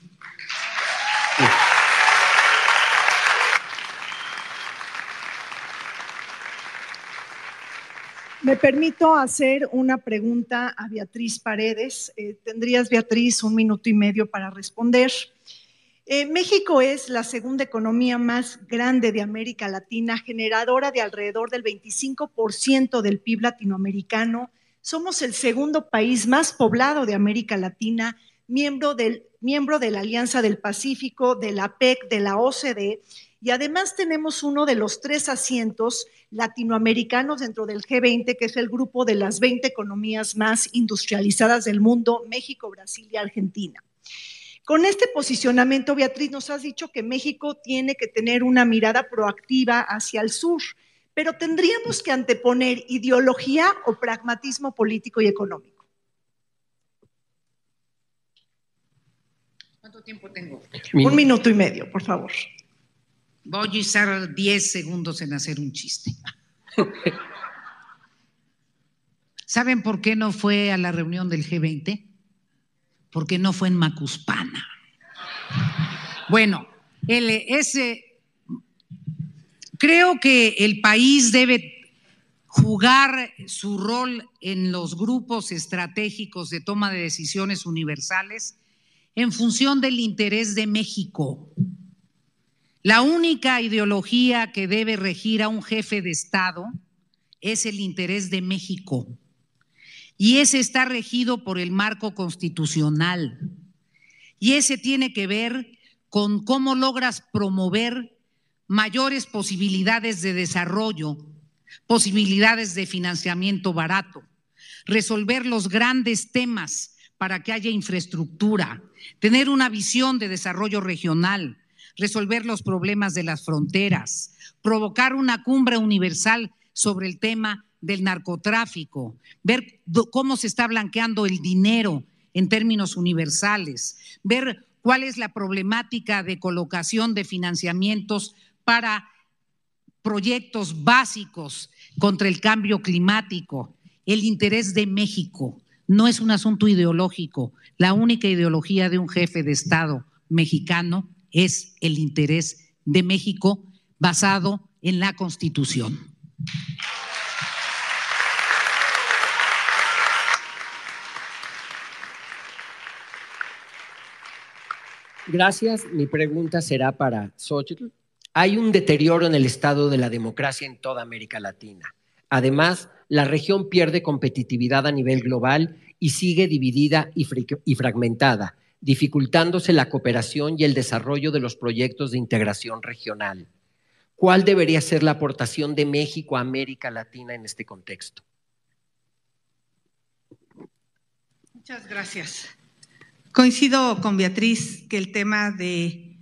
Me permito hacer una pregunta a Beatriz Paredes. Eh, tendrías, Beatriz, un minuto y medio para responder. Eh, México es la segunda economía más grande de América Latina, generadora de alrededor del 25% del PIB latinoamericano. Somos el segundo país más poblado de América Latina, miembro, del, miembro de la Alianza del Pacífico, de la PEC, de la OCDE y además tenemos uno de los tres asientos latinoamericanos dentro del G20, que es el grupo de las 20 economías más industrializadas del mundo, México, Brasil y Argentina. Con este posicionamiento, Beatriz, nos has dicho que México tiene que tener una mirada proactiva hacia el sur, pero tendríamos que anteponer ideología o pragmatismo político y económico. ¿Cuánto tiempo tengo? Un minuto y medio, por favor. Voy a usar 10 segundos en hacer un chiste. (laughs) ¿Saben por qué no fue a la reunión del G20? Porque no fue en Macuspana. Bueno, ese, creo que el país debe jugar su rol en los grupos estratégicos de toma de decisiones universales en función del interés de México. La única ideología que debe regir a un jefe de Estado es el interés de México. Y ese está regido por el marco constitucional. Y ese tiene que ver con cómo logras promover mayores posibilidades de desarrollo, posibilidades de financiamiento barato, resolver los grandes temas para que haya infraestructura, tener una visión de desarrollo regional, resolver los problemas de las fronteras, provocar una cumbre universal sobre el tema del narcotráfico, ver cómo se está blanqueando el dinero en términos universales, ver cuál es la problemática de colocación de financiamientos para proyectos básicos contra el cambio climático, el interés de México. No es un asunto ideológico. La única ideología de un jefe de Estado mexicano es el interés de México basado en la Constitución. Gracias. Mi pregunta será para Xochitl. Hay un deterioro en el estado de la democracia en toda América Latina. Además, la región pierde competitividad a nivel global y sigue dividida y, y fragmentada, dificultándose la cooperación y el desarrollo de los proyectos de integración regional. ¿Cuál debería ser la aportación de México a América Latina en este contexto? Muchas gracias. Coincido con Beatriz que el tema de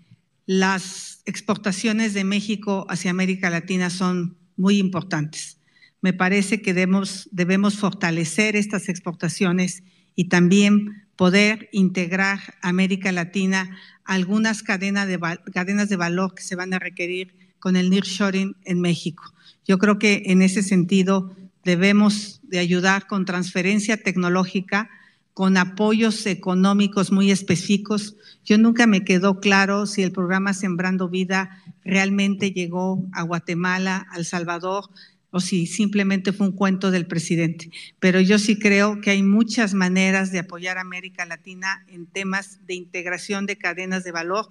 las exportaciones de México hacia América Latina son muy importantes. Me parece que debemos, debemos fortalecer estas exportaciones y también poder integrar América Latina algunas cadenas de, cadenas de valor que se van a requerir con el nearshoring en México. Yo creo que en ese sentido debemos de ayudar con transferencia tecnológica, con apoyos económicos muy específicos. Yo nunca me quedó claro si el programa Sembrando Vida realmente llegó a Guatemala, a El Salvador, o si simplemente fue un cuento del presidente. Pero yo sí creo que hay muchas maneras de apoyar a América Latina en temas de integración de cadenas de valor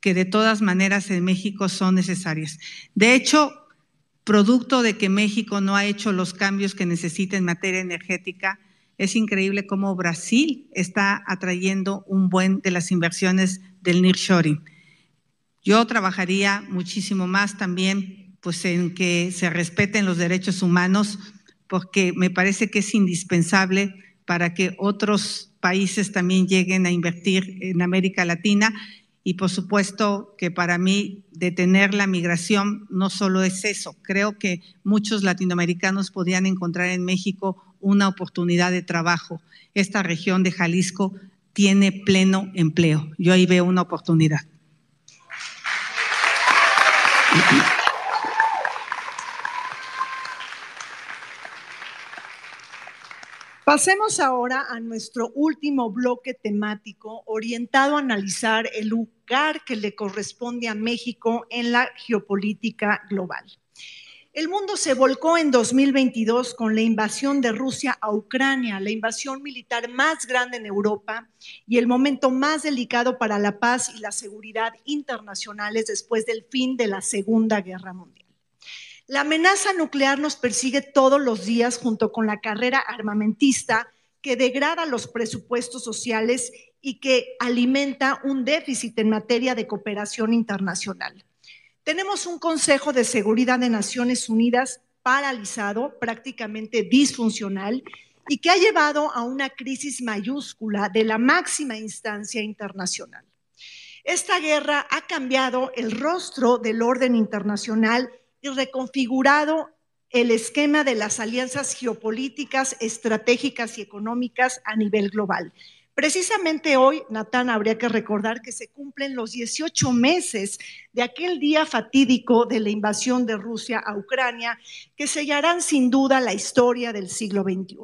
que de todas maneras en México son necesarias. De hecho, producto de que México no ha hecho los cambios que necesita en materia energética, es increíble cómo Brasil está atrayendo un buen de las inversiones del nearshoring. Yo trabajaría muchísimo más también pues en que se respeten los derechos humanos porque me parece que es indispensable para que otros países también lleguen a invertir en América Latina y por supuesto que para mí detener la migración no solo es eso, creo que muchos latinoamericanos podrían encontrar en México una oportunidad de trabajo. Esta región de Jalisco tiene pleno empleo. Yo ahí veo una oportunidad. Pasemos ahora a nuestro último bloque temático orientado a analizar el lugar que le corresponde a México en la geopolítica global. El mundo se volcó en 2022 con la invasión de Rusia a Ucrania, la invasión militar más grande en Europa y el momento más delicado para la paz y la seguridad internacionales después del fin de la Segunda Guerra Mundial. La amenaza nuclear nos persigue todos los días junto con la carrera armamentista que degrada los presupuestos sociales y que alimenta un déficit en materia de cooperación internacional. Tenemos un Consejo de Seguridad de Naciones Unidas paralizado, prácticamente disfuncional, y que ha llevado a una crisis mayúscula de la máxima instancia internacional. Esta guerra ha cambiado el rostro del orden internacional y reconfigurado el esquema de las alianzas geopolíticas, estratégicas y económicas a nivel global. Precisamente hoy, Natán, habría que recordar que se cumplen los 18 meses de aquel día fatídico de la invasión de Rusia a Ucrania, que sellarán sin duda la historia del siglo XXI.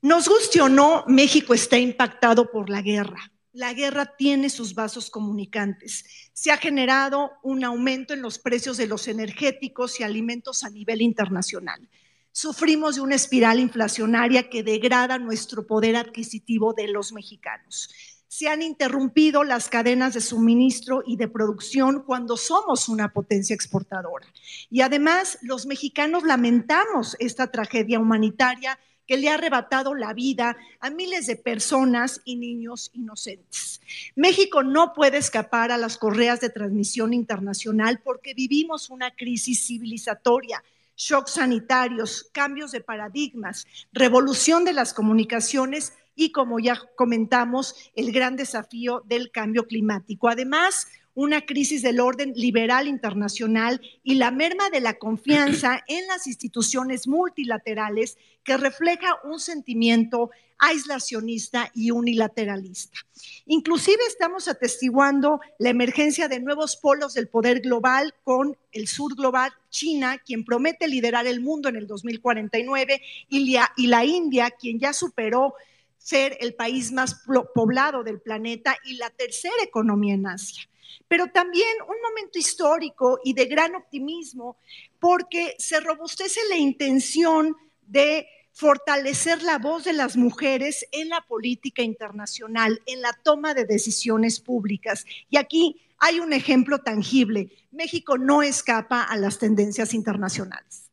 Nos guste o no, México está impactado por la guerra la guerra tiene sus vasos comunicantes. Se ha generado un aumento en los precios de los energéticos y alimentos a nivel internacional. Sufrimos de una espiral inflacionaria que degrada nuestro poder adquisitivo de los mexicanos. Se han interrumpido las cadenas de suministro y de producción cuando somos una potencia exportadora. Y además, los mexicanos lamentamos esta tragedia humanitaria que le ha arrebatado la vida a miles de personas y niños inocentes. México no puede escapar a las correas de transmisión internacional porque vivimos una crisis civilizatoria shocks sanitarios, cambios de paradigmas, revolución de las comunicaciones y, como ya comentamos, el gran desafío del cambio climático. Además, una crisis del orden liberal internacional y la merma de la confianza (clears throat) en las instituciones multilaterales que refleja un sentimiento aislacionista y unilateralista. Inclusive estamos atestiguando la emergencia de nuevos polos del poder global con el sur global, China, quien promete liderar el mundo en el 2049, y la, y la India, quien ya superó ser el país más poblado del planeta y la tercera economía en Asia pero también un momento histórico y de gran optimismo porque se robustece la intención de fortalecer la voz de las mujeres en la política internacional, en la toma de decisiones públicas. Y aquí hay un ejemplo tangible. México no escapa a las tendencias internacionales.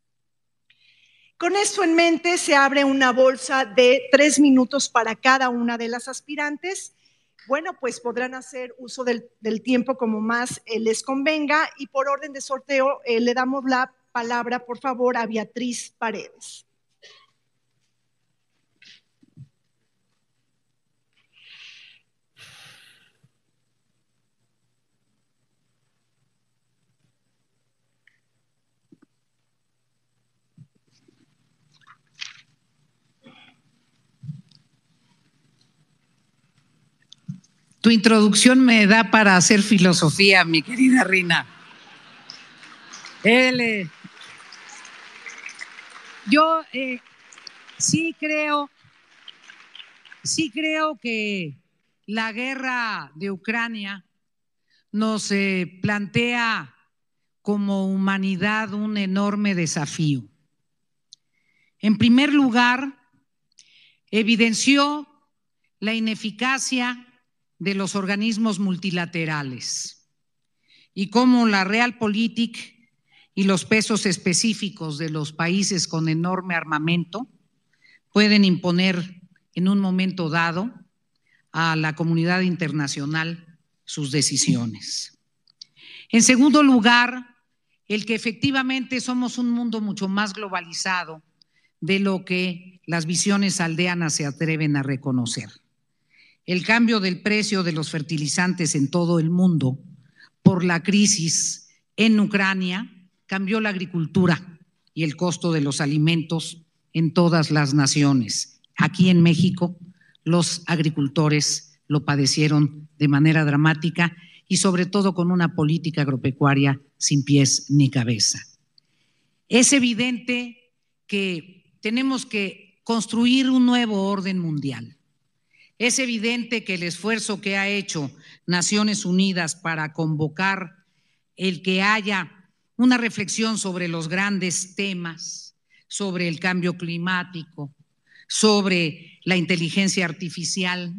Con esto en mente, se abre una bolsa de tres minutos para cada una de las aspirantes. Bueno, pues podrán hacer uso del, tiempo como más eh, les convenga y por orden de sorteo eh, le damos la palabra, por favor, a Beatriz Paredes. Tu introducción me da para hacer filosofía, mi querida Rina. Él, yo eh, sí creo, sí creo que la guerra de Ucrania nos eh, plantea como humanidad un enorme desafío. En primer lugar, evidenció la ineficacia de los organismos multilaterales y cómo la realpolitik y los pesos específicos de los países con enorme armamento pueden imponer en un momento dado a la comunidad internacional sus decisiones. En segundo lugar, el que efectivamente somos un mundo mucho más globalizado de lo que las visiones aldeanas se atreven a reconocer el cambio del precio de los fertilizantes en todo el mundo por la crisis en Ucrania cambió la agricultura y el costo de los alimentos en todas las naciones. Aquí en México, los agricultores lo padecieron de manera dramática y sobre todo con una política agropecuaria sin pies ni cabeza. Es evidente que tenemos que construir un nuevo orden mundial es evidente que el esfuerzo que ha hecho Naciones Unidas para convocar el que haya una reflexión sobre los grandes temas, sobre el cambio climático, sobre la inteligencia artificial,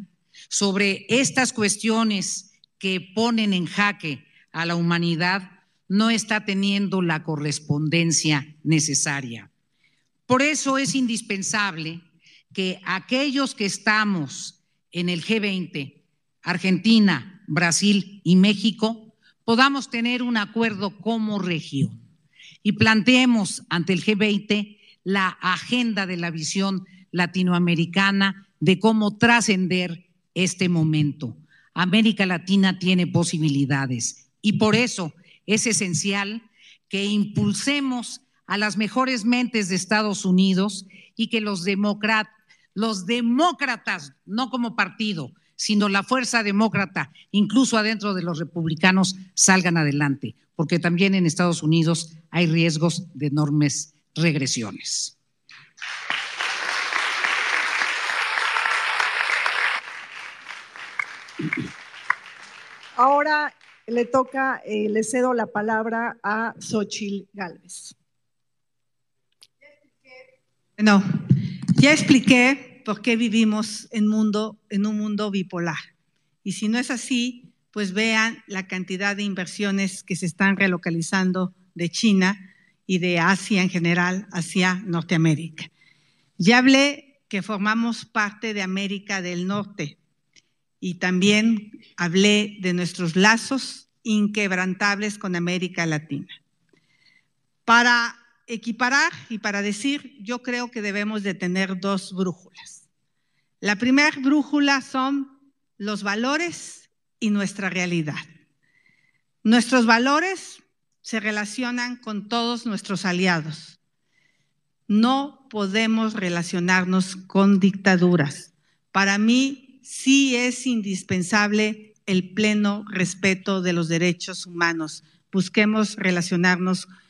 sobre estas cuestiones que ponen en jaque a la humanidad, no está teniendo la correspondencia necesaria. Por eso es indispensable que aquellos que estamos en el G20, Argentina, Brasil y México, podamos tener un acuerdo como región y planteemos ante el G20 la agenda de la visión latinoamericana de cómo trascender este momento. América Latina tiene posibilidades y por eso es esencial que impulsemos a las mejores mentes de Estados Unidos y que los demócratas los demócratas, no como partido, sino la fuerza demócrata, incluso adentro de los republicanos, salgan adelante, porque también en Estados Unidos hay riesgos de enormes regresiones. Ahora le toca, eh, le cedo la palabra a Xochil Gálvez. No, ya expliqué por qué vivimos en, mundo, en un mundo bipolar. Y si no es así, pues vean la cantidad de inversiones que se están relocalizando de China y de Asia en general hacia Norteamérica. Ya hablé que formamos parte de América del Norte y también hablé de nuestros lazos inquebrantables con América Latina. Para equiparar y para decir, yo creo que debemos de tener dos brújulas. La primera brújula son los valores y nuestra realidad. Nuestros valores se relacionan con todos nuestros aliados. No podemos relacionarnos con dictaduras. Para mí sí es indispensable el pleno respeto de los derechos humanos. Busquemos relacionarnos con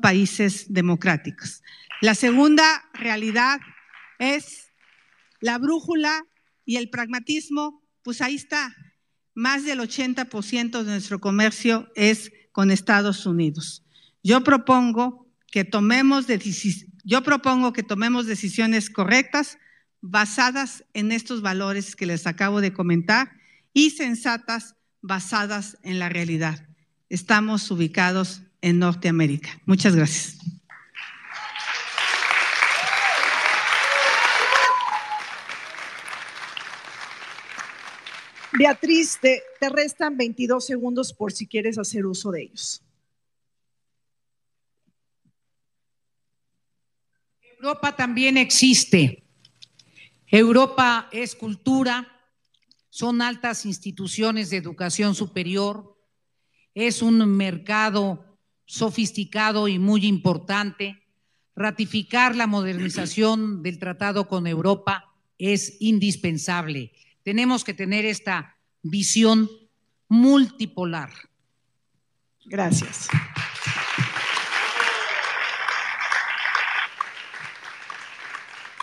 países democráticos. La segunda realidad es la brújula y el pragmatismo, pues ahí está. Más del 80% de nuestro comercio es con Estados Unidos. Yo propongo que tomemos Yo propongo que tomemos decisiones correctas basadas en estos valores que les acabo de comentar y sensatas basadas en la realidad. Estamos ubicados en Norteamérica. Muchas gracias. Beatriz, te, te, restan 22 segundos por si quieres hacer uso de ellos. Europa también existe. Europa es cultura, son altas instituciones de educación superior, es un mercado sofisticado y muy importante. Ratificar la modernización del tratado con Europa es indispensable. Tenemos que tener esta visión multipolar. Gracias.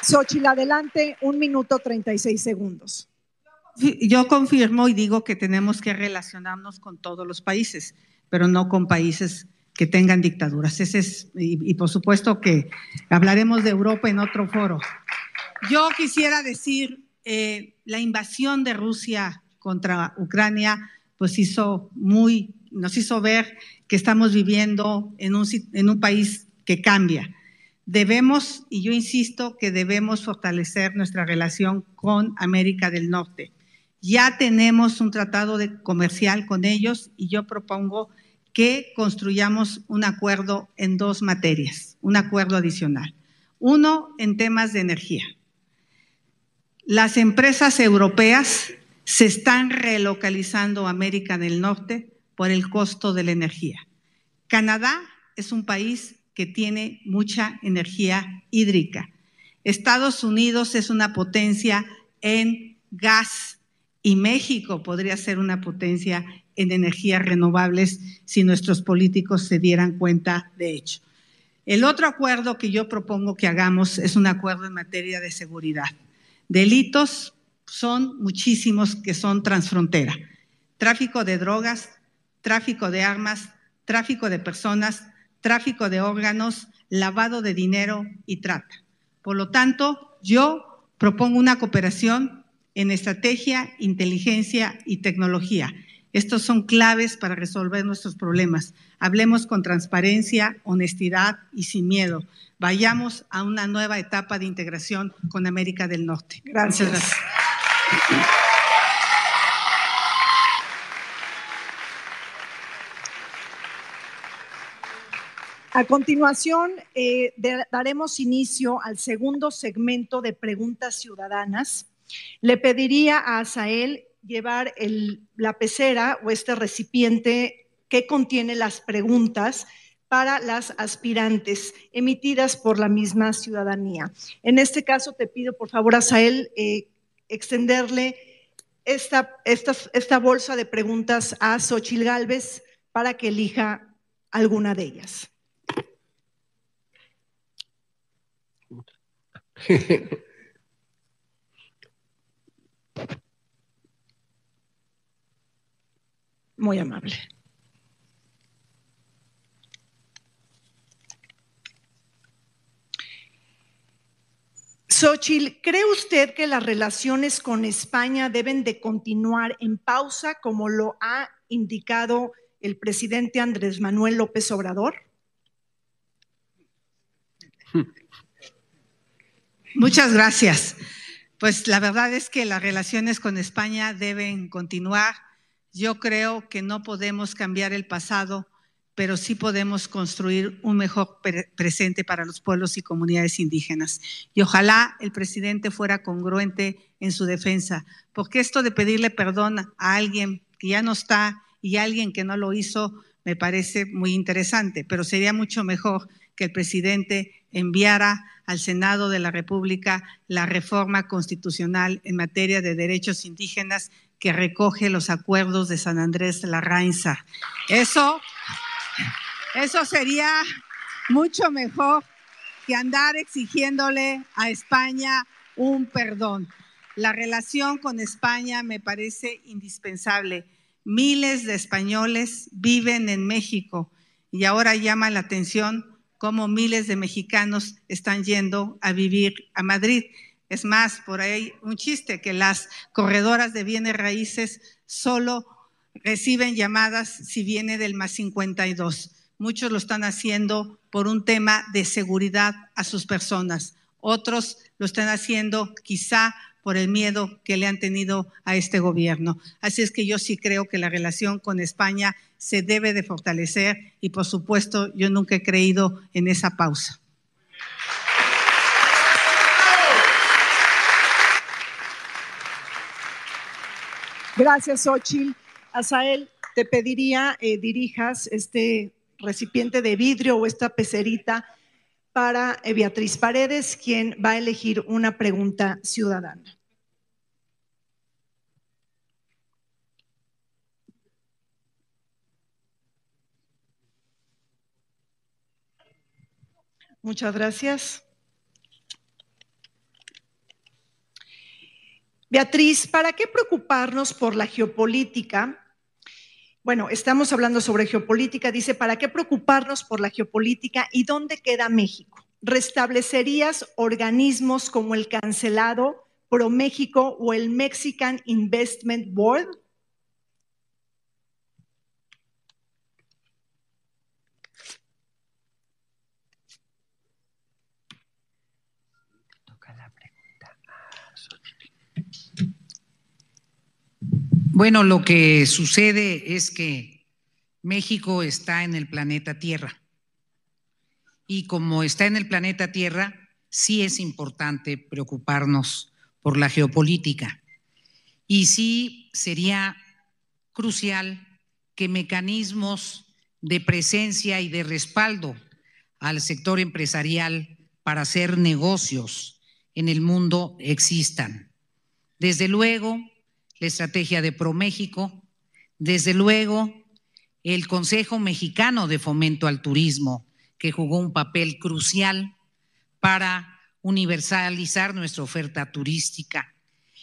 Xochitl, adelante, un minuto 36 segundos. Yo confirmo y digo que tenemos que relacionarnos con todos los países, pero no con países que tengan dictaduras. Ese es, y, y por supuesto que hablaremos de Europa en otro foro. Yo quisiera decir, eh, la invasión de Rusia contra Ucrania, pues hizo muy, nos hizo ver que estamos viviendo en un, en un país que cambia Debemos, y yo insisto que debemos fortalecer nuestra relación con América del Norte. Ya tenemos un tratado de comercial con ellos y yo propongo que construyamos un acuerdo en dos materias, un acuerdo adicional. Uno, en temas de energía. Las empresas europeas se están relocalizando a América del Norte por el costo de la energía. Canadá es un país que tiene mucha energía hídrica. Estados Unidos es una potencia en gas y México podría ser una potencia en energías renovables si nuestros políticos se dieran cuenta de hecho. El otro acuerdo que yo propongo que hagamos es un acuerdo en materia de seguridad. Delitos son muchísimos que son transfrontera. Tráfico de drogas, tráfico de armas, tráfico de personas, tráfico de órganos, lavado de dinero y trata. Por lo tanto, yo propongo una cooperación en estrategia, inteligencia y tecnología. Estos son claves para resolver nuestros problemas. Hablemos con transparencia, honestidad y sin miedo. Vayamos a una nueva etapa de integración con América del Norte. Gracias. gracias. A continuación, eh, de, daremos inicio al segundo segmento de preguntas ciudadanas. Le pediría a Asael llevar la pecera o este recipiente que contiene las preguntas para las aspirantes emitidas por la misma ciudadanía. En este caso, te pido, por favor, Asael, eh, extenderle esta, esta, esta bolsa de preguntas a Xochil Gálvez para que elija alguna de ellas. (laughs) Muy amable. Xochil, ¿cree usted que las relaciones con España deben de continuar en pausa como lo ha indicado el presidente Andrés Manuel López Obrador? (laughs) Muchas gracias. Pues la verdad es que las relaciones con España deben continuar. Yo creo que no podemos cambiar el pasado, pero sí podemos construir un mejor pre presente para los pueblos y comunidades indígenas. Y ojalá el presidente fuera congruente en su defensa, porque esto de pedirle perdón a alguien que ya no está y a alguien que no lo hizo me parece muy interesante, pero sería mucho mejor que el presidente enviara al Senado de la República la reforma constitucional en materia de derechos indígenas que recoge los acuerdos de San Andrés de la Rainza. Eso, eso sería mucho mejor que andar exigiéndole a España un perdón. La relación con España me parece indispensable. Miles de españoles viven en México y ahora llama la atención cómo miles de mexicanos están yendo a vivir a Madrid. Es más, por ahí un chiste que las corredoras de bienes raíces solo reciben llamadas si viene del más 52. Muchos lo están haciendo por un tema de seguridad a sus personas. Otros lo están haciendo quizá por el miedo que le han tenido a este gobierno. Así es que yo sí creo que la relación con España se debe de fortalecer y por supuesto yo nunca he creído en esa pausa. Gracias, Ochil. Asael, te pediría eh, dirijas este recipiente de vidrio o esta pecerita para eh, Beatriz Paredes, quien va a elegir una pregunta ciudadana. Muchas gracias. Beatriz, ¿para qué preocuparnos por la geopolítica? Bueno, estamos hablando sobre geopolítica. Dice, ¿para qué preocuparnos por la geopolítica y dónde queda México? ¿Restablecerías organismos como el cancelado Pro México o el Mexican Investment Board? Bueno, lo que sucede es que México está en el planeta Tierra. Y como está en el planeta Tierra, sí es importante preocuparnos por la geopolítica. Y sí sería crucial que mecanismos de presencia y de respaldo al sector empresarial para hacer negocios en el mundo existan. Desde luego, la estrategia de ProMéxico, desde luego el Consejo Mexicano de Fomento al Turismo, que jugó un papel crucial para universalizar nuestra oferta turística.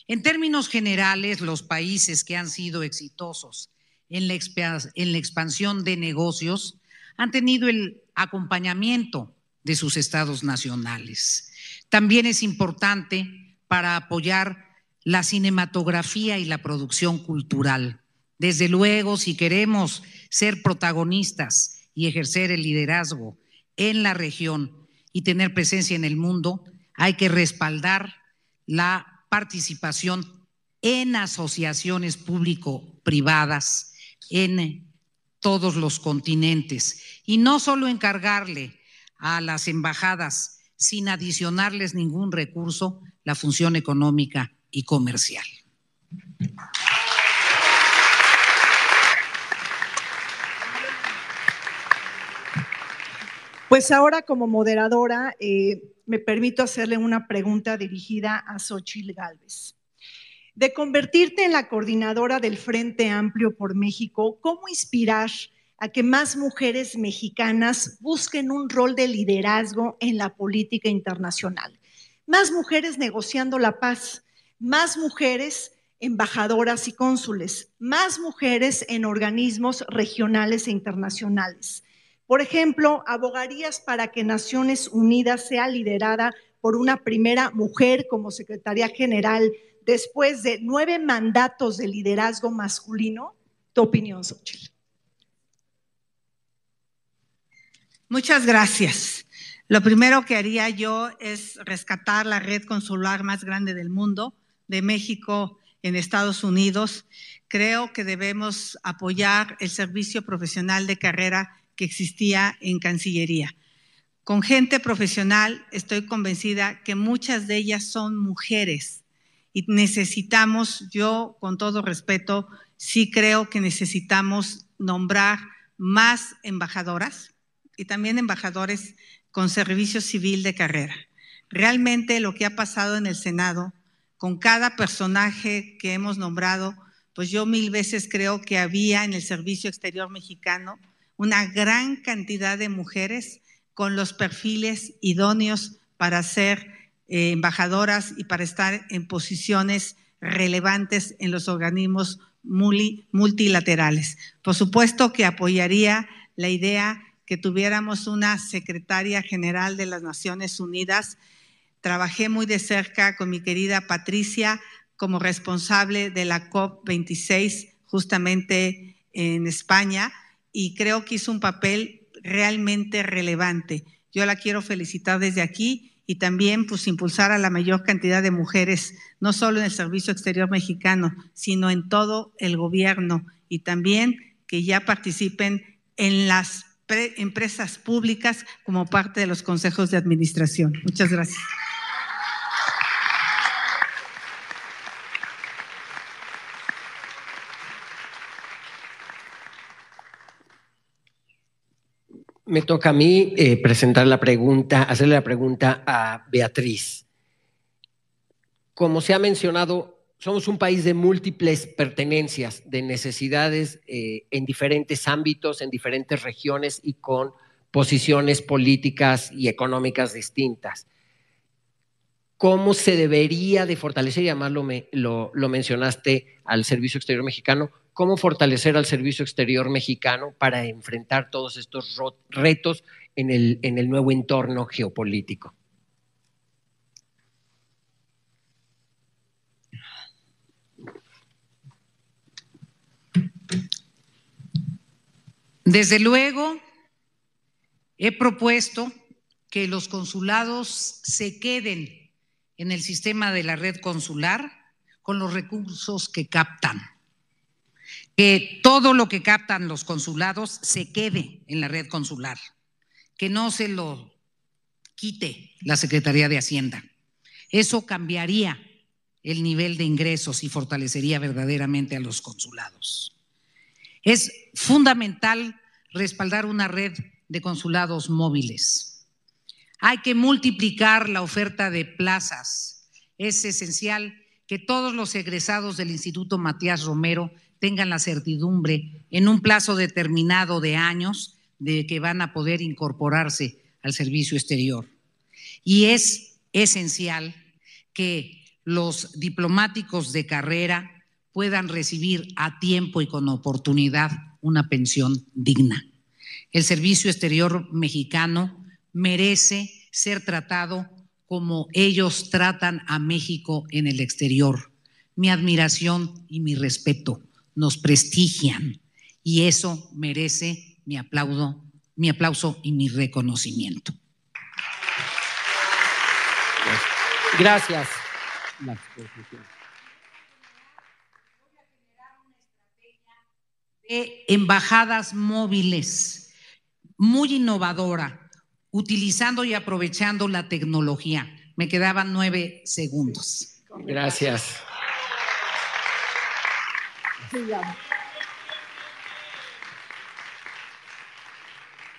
En términos generales, los países que han sido exitosos en la, la expansión de negocios han tenido el acompañamiento de sus estados nacionales. También es importante para apoyar la cinematografía y la producción cultural. Desde luego, si queremos ser protagonistas y ejercer el liderazgo en la región y tener presencia en el mundo, hay que respaldar la participación en asociaciones público-privadas en todos los continentes y no solo encargarle a las embajadas sin adicionarles ningún recurso la función económica y comercial. Pues ahora como moderadora eh, me permito hacerle una pregunta dirigida a Xochitl Galvez. De convertirte en la coordinadora del Frente Amplio por México, ¿cómo inspirar a que más mujeres mexicanas busquen un rol de liderazgo en la política internacional? Más mujeres negociando la paz, más mujeres embajadoras y cónsules, más mujeres en organismos regionales e internacionales. Por ejemplo, abogarías para que Naciones Unidas sea liderada por una primera mujer como secretaria general después de nueve mandatos de liderazgo masculino. ¿Tu opinión, Xochitl? Muchas gracias. Lo primero que haría yo es rescatar la red consular más grande del mundo, de México en Estados Unidos, creo que debemos apoyar el servicio profesional de carrera que existía en Cancillería. Con gente profesional estoy convencida que muchas de ellas son mujeres y necesitamos, yo con todo respeto, sí creo que necesitamos nombrar más embajadoras y también embajadores con servicio civil de carrera. Realmente lo que ha pasado en el Senado con cada personaje que hemos nombrado, pues yo mil veces creo que había en el Servicio Exterior Mexicano una gran cantidad de mujeres con los perfiles idóneos para ser eh, embajadoras y para estar en posiciones relevantes en los organismos multilaterales. Por supuesto que apoyaría la idea que tuviéramos una secretaria general de las Naciones Unidas. Trabajé muy de cerca con mi querida Patricia como responsable de la COP26 justamente en España y creo que hizo un papel realmente relevante. Yo la quiero felicitar desde aquí y también pues impulsar a la mayor cantidad de mujeres, no solo en el Servicio Exterior Mexicano, sino en todo el gobierno y también que ya participen en las empresas públicas como parte de los consejos de administración. Muchas gracias. Me toca a mí eh, presentar la pregunta, hacerle la pregunta a Beatriz. Como se ha mencionado, somos un país de múltiples pertenencias, de necesidades eh, en diferentes ámbitos, en diferentes regiones y con posiciones políticas y económicas distintas. ¿Cómo se debería de fortalecer, y además lo, lo mencionaste al Servicio Exterior Mexicano, cómo fortalecer al servicio exterior mexicano para enfrentar todos estos retos en el, en el nuevo entorno geopolítico. Desde luego, he propuesto que los consulados se queden en el sistema de la red consular con los recursos que captan que todo lo que captan los consulados se quede en la red consular, que no se lo quite la Secretaría de Hacienda. Eso cambiaría el nivel de ingresos y fortalecería verdaderamente a los consulados. Es fundamental respaldar una red de consulados móviles. Hay que multiplicar la oferta de plazas. Es esencial que todos los egresados del Instituto Matías Romero tengan la certidumbre en un plazo determinado de años de que van a poder incorporarse al servicio exterior. Y es esencial que los diplomáticos de carrera puedan recibir a tiempo y con oportunidad una pensión digna. El servicio exterior mexicano merece ser tratado como ellos tratan a México en el exterior. Mi admiración y mi respeto nos prestigian y eso merece mi aplauso, mi aplauso y mi reconocimiento. Gracias. De embajadas móviles, muy innovadora, utilizando y aprovechando la tecnología. Me quedaban nueve segundos. Gracias.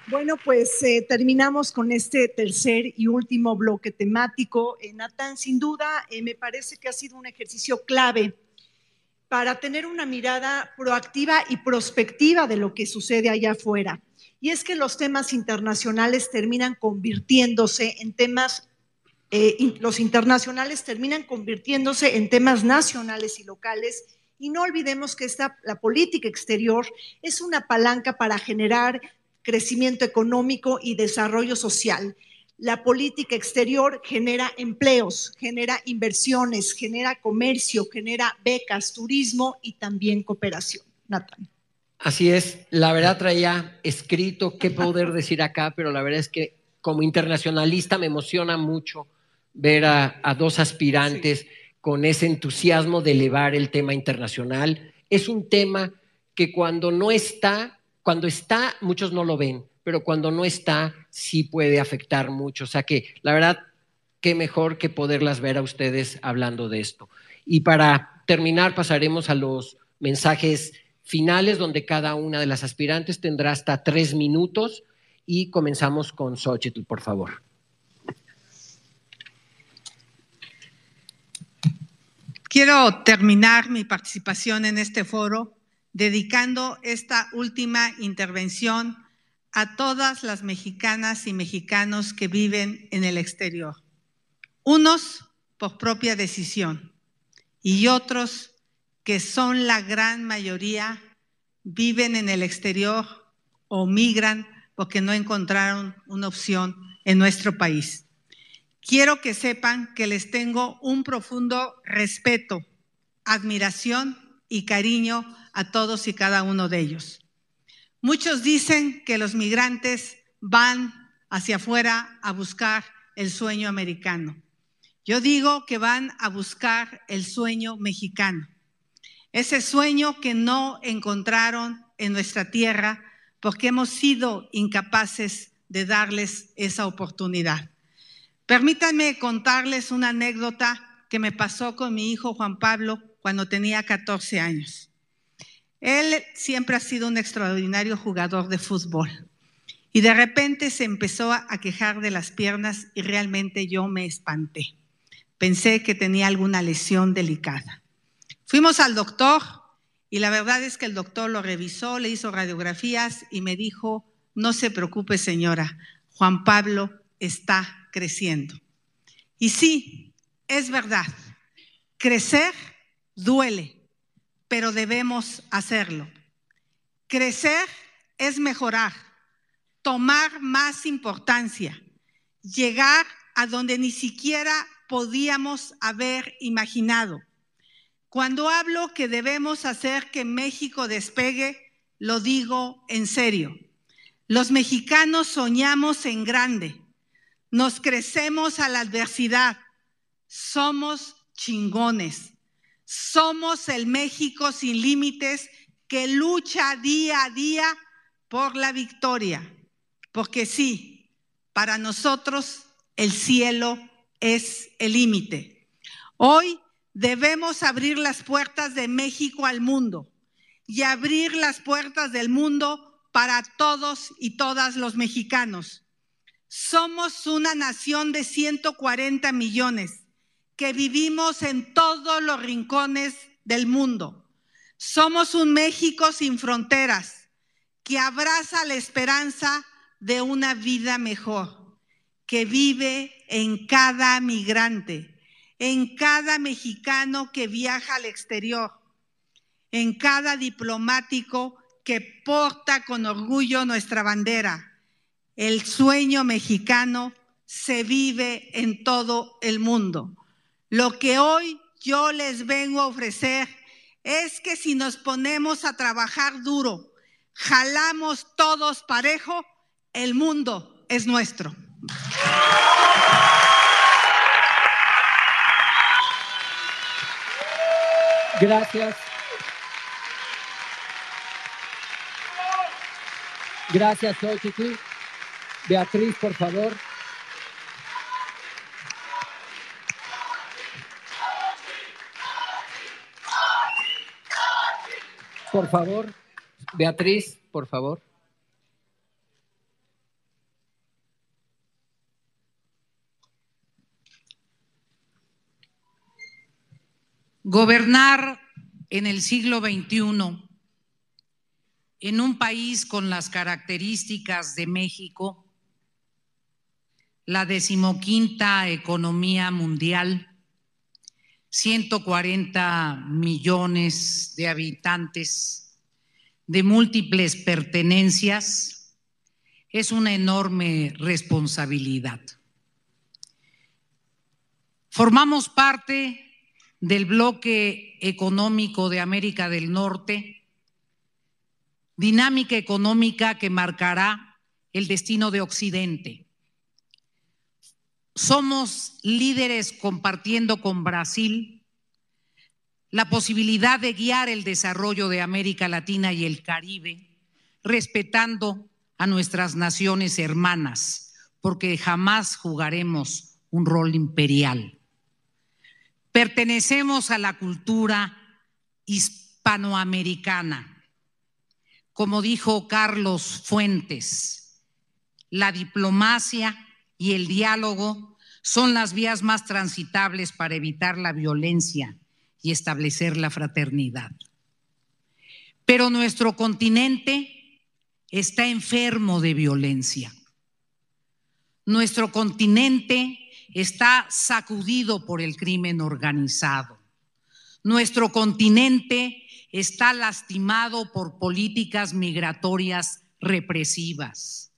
Bueno, pues eh, terminamos con este tercer y último bloque temático. Eh, Natán, sin duda, eh, me parece que ha sido un ejercicio clave para tener una mirada proactiva y prospectiva de lo que sucede allá afuera. Y es que los temas internacionales terminan convirtiéndose en temas, los internacionales terminan convirtiéndose en temas nacionales y locales y no olvidemos que esta, la política exterior es una palanca para generar crecimiento económico y desarrollo social. La política exterior genera empleos, genera inversiones, genera comercio, genera becas, turismo y también cooperación. Nathan. Así es, la verdad traía escrito qué poder decir acá, pero la verdad es que como internacionalista me emociona mucho ver a, dos aspirantes con ese entusiasmo de elevar el tema internacional. Es un tema que cuando no está, cuando está, muchos no lo ven, pero cuando no está, sí puede afectar mucho. O sea que la verdad, qué mejor que poderlas ver a ustedes hablando de esto. Y para terminar, pasaremos a los mensajes finales, donde cada una de las aspirantes tendrá hasta tres minutos. Y comenzamos con Xochitl, por favor. Quiero terminar mi participación en este foro dedicando esta última intervención a todas las mexicanas y mexicanos que viven en el exterior. Unos por propia decisión y otros que son la gran mayoría, viven en el exterior o migran porque no encontraron una opción en nuestro país. Quiero que sepan que les tengo un profundo respeto, admiración y cariño a todos y cada uno de ellos. Muchos dicen que los migrantes van hacia afuera a buscar el sueño americano. Yo digo que van a buscar el sueño mexicano, ese sueño que no encontraron en nuestra tierra porque hemos sido incapaces de darles esa oportunidad. Permítanme contarles una anécdota que me pasó con mi hijo Juan Pablo cuando tenía 14 años. Él siempre ha sido un extraordinario jugador de fútbol y de repente se empezó a quejar de las piernas y realmente yo me espanté. Pensé que tenía alguna lesión delicada. Fuimos al doctor y la verdad es que el doctor lo revisó, le hizo radiografías y me dijo, no se preocupe señora, Juan Pablo está creciendo. Y sí, es verdad, crecer duele, pero debemos hacerlo. Crecer es mejorar, tomar más importancia, llegar a donde ni siquiera podíamos haber imaginado. Cuando hablo que debemos hacer que México despegue, lo digo en serio. Los mexicanos soñamos en grande, nos crecemos a la adversidad, somos chingones, somos el México sin límites que lucha día a día por la victoria, porque sí, para nosotros el cielo es el límite. Hoy Debemos abrir las puertas de México al mundo y abrir las puertas del mundo para todos y todas los mexicanos. Somos una nación de 140 millones que vivimos en todos los rincones del mundo. Somos un México sin fronteras que abraza la esperanza de una vida mejor, que vive en cada migrante en cada mexicano que viaja al exterior, en cada diplomático que porta con orgullo nuestra bandera. El sueño mexicano se vive en todo el mundo. Lo que hoy yo les vengo a ofrecer es que si nos ponemos a trabajar duro, jalamos todos parejo, el mundo es nuestro. Gracias. Gracias, Xochitl. Beatriz, por favor. Por favor, Beatriz, por favor. Gobernar en el siglo XXI, en un país con las características de México, la decimoquinta economía mundial, 140 millones de habitantes, de múltiples pertenencias, es una enorme responsabilidad. Formamos parte del bloque económico de América del Norte, dinámica económica que marcará el destino de Occidente. Somos líderes compartiendo con Brasil la posibilidad de guiar el desarrollo de América Latina y el Caribe, respetando a nuestras naciones hermanas, porque jamás jugaremos un rol imperial. Pertenecemos a la cultura hispanoamericana. Como dijo Carlos Fuentes, la diplomacia y el diálogo son las vías más transitables para evitar la violencia y establecer la fraternidad. Pero nuestro continente está enfermo de violencia. Nuestro continente está sacudido por el crimen organizado. Nuestro continente está lastimado por políticas migratorias represivas.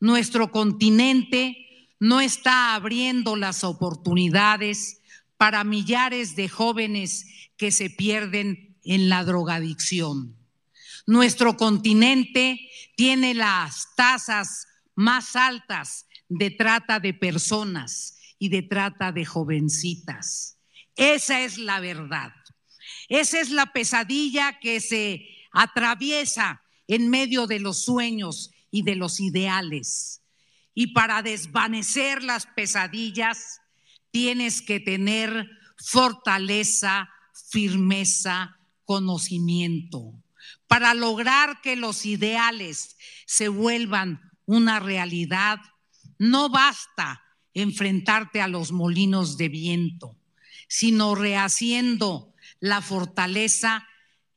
Nuestro continente no está abriendo las oportunidades para millares de jóvenes que se pierden en la drogadicción. Nuestro continente tiene las tasas más altas de trata de personas y de trata de jovencitas. Esa es la verdad. Esa es la pesadilla que se atraviesa en medio de los sueños y de los ideales. Y para desvanecer las pesadillas, tienes que tener fortaleza, firmeza, conocimiento. Para lograr que los ideales se vuelvan una realidad, no basta enfrentarte a los molinos de viento, sino rehaciendo la fortaleza,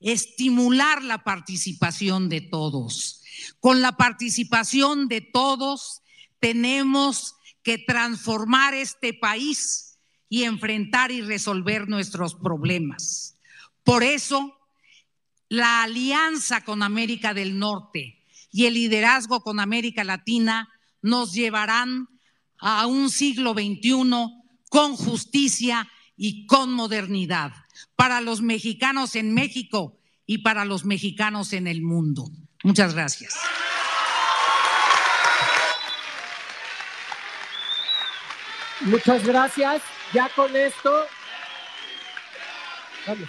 estimular la participación de todos. Con la participación de todos tenemos que transformar este país y enfrentar y resolver nuestros problemas. Por eso, la alianza con América del Norte y el liderazgo con América Latina nos llevarán a un siglo XXI con justicia y con modernidad para los mexicanos en México y para los mexicanos en el mundo. Muchas gracias. Muchas gracias. Ya con esto. Vamos.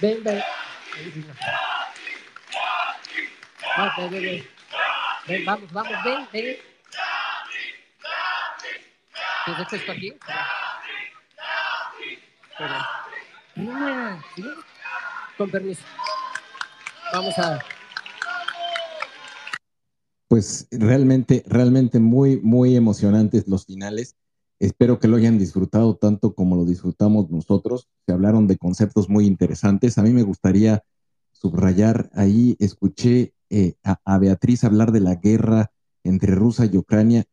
Ven, ven. Ven, ven, ven. Vamos, vamos, ven, ven. ¿Te dejo esto aquí? Con permiso. Vamos a. Pues realmente, realmente muy, muy emocionantes los finales. Espero que lo hayan disfrutado tanto como lo disfrutamos nosotros. Se hablaron de conceptos muy interesantes. A mí me gustaría subrayar ahí, escuché eh, a, Beatriz hablar de la guerra entre Rusia y Ucrania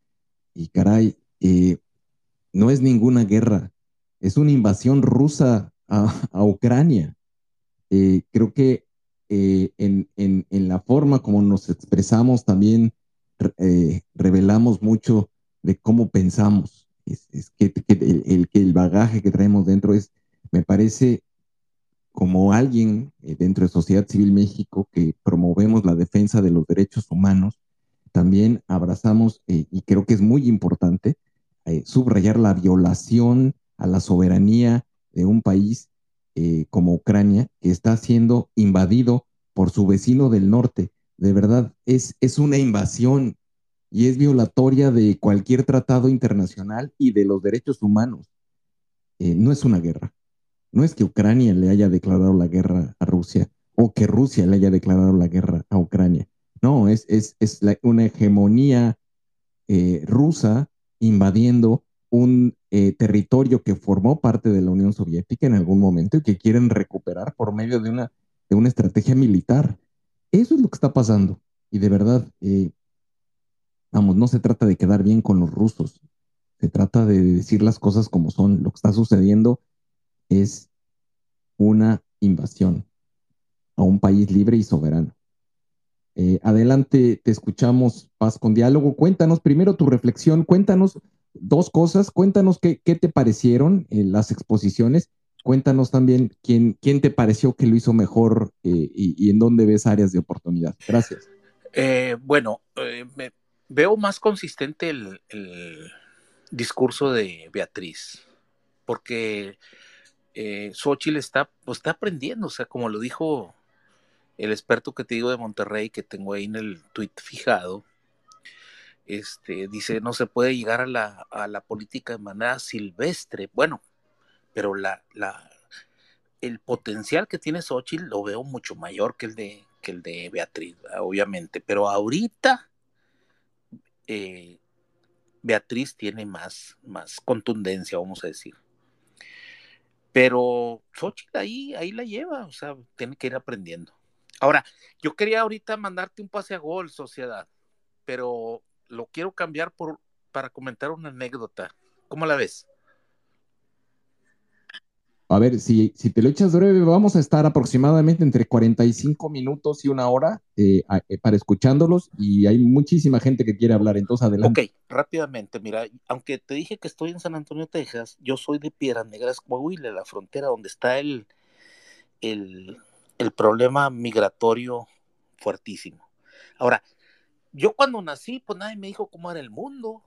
y caray, eh, no es ninguna guerra, es una invasión rusa a, Ucrania. Eh, creo que eh, en, la forma como nos expresamos también revelamos mucho de cómo pensamos. Es, que, el, que el bagaje que traemos dentro es, me parece, como alguien dentro de Sociedad Civil México que promovemos la defensa de los derechos humanos, también abrazamos, y creo que es muy importante, eh, subrayar la violación a la soberanía de un país eh, como Ucrania, que está siendo invadido por su vecino del norte. De verdad, es, es una invasión y es violatoria de cualquier tratado internacional y de los derechos humanos. Eh, no es una guerra. No es que Ucrania le haya declarado la guerra a Rusia o que Rusia le haya declarado la guerra a Ucrania. No, es, es, es una hegemonía rusa invadiendo un eh, territorio que formó parte de la Unión Soviética en algún momento y que quieren recuperar por medio de una, de una estrategia militar. Eso es lo que está pasando. Y de verdad, eh, vamos, no se trata de quedar bien con los rusos, se trata de decir las cosas como son. Lo que está sucediendo es una invasión a un país libre y soberano. Eh, adelante, te escuchamos, Paz con Diálogo. Cuéntanos primero tu reflexión, cuéntanos dos cosas, cuéntanos qué, te parecieron eh, las exposiciones, cuéntanos también quién, quién te pareció que lo hizo mejor eh, y, en dónde ves áreas de oportunidad. Gracias. bueno, veo más consistente el, discurso de Beatriz, porque Xochitl está, pues, está aprendiendo, o sea, como lo dijo el experto que te digo de Monterrey, que tengo ahí en el tweet fijado, este, dice, no se puede llegar a la, a la política de manera silvestre. Bueno, pero la, la, el potencial que tiene Xochitl lo veo mucho mayor que el de, que el de Beatriz, obviamente. Pero ahorita eh, Beatriz tiene más, más contundencia, vamos a decir. Pero Xochitl ahí, ahí la lleva, o sea, tiene que ir aprendiendo. Ahora, yo quería ahorita mandarte un pase a gol, sociedad, pero lo quiero cambiar por, para comentar una anécdota. ¿Cómo la ves? A ver, si, si te lo echas breve, vamos a estar aproximadamente entre 45 minutos y una hora eh, eh, para escuchándolos y hay muchísima gente que quiere hablar, entonces adelante. Ok, rápidamente, mira, aunque te dije que estoy en San Antonio, Texas, yo soy de Piedras Negras, Coahuila, la frontera donde está el, el, el problema migratorio fuertísimo. Ahora, yo cuando nací, pues nadie me dijo cómo era el mundo.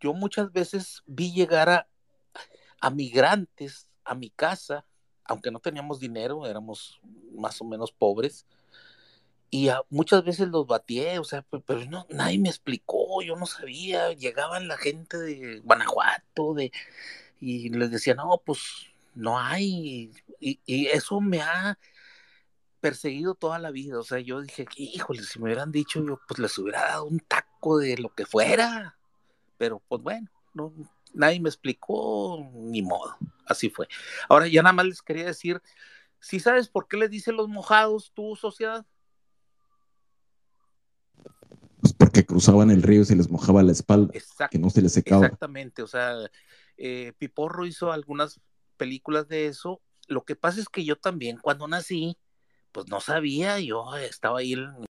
Yo muchas veces vi llegar a, a migrantes a mi casa, aunque no teníamos dinero, éramos más o menos pobres, y muchas veces los batié, o sea, pero, no, nadie me explicó, yo no sabía, llegaban la gente de Guanajuato, de, y les decía, no, pues no hay, y, y eso me ha perseguido toda la vida, o sea, yo dije, híjole, si me hubieran dicho, yo pues les hubiera dado un taco de lo que fuera, pero pues bueno, no, nadie me explicó, ni modo, así fue. Ahora ya nada más les quería decir, si sabes por qué les dicen los mojados tu sociedad? Pues porque cruzaban el río y se les mojaba la espalda, que no se les secaba. Exactamente, o sea, eh, Piporro hizo algunas películas de eso. Lo que pasa es que yo también, cuando nací, pues no sabía, yo estaba ahí en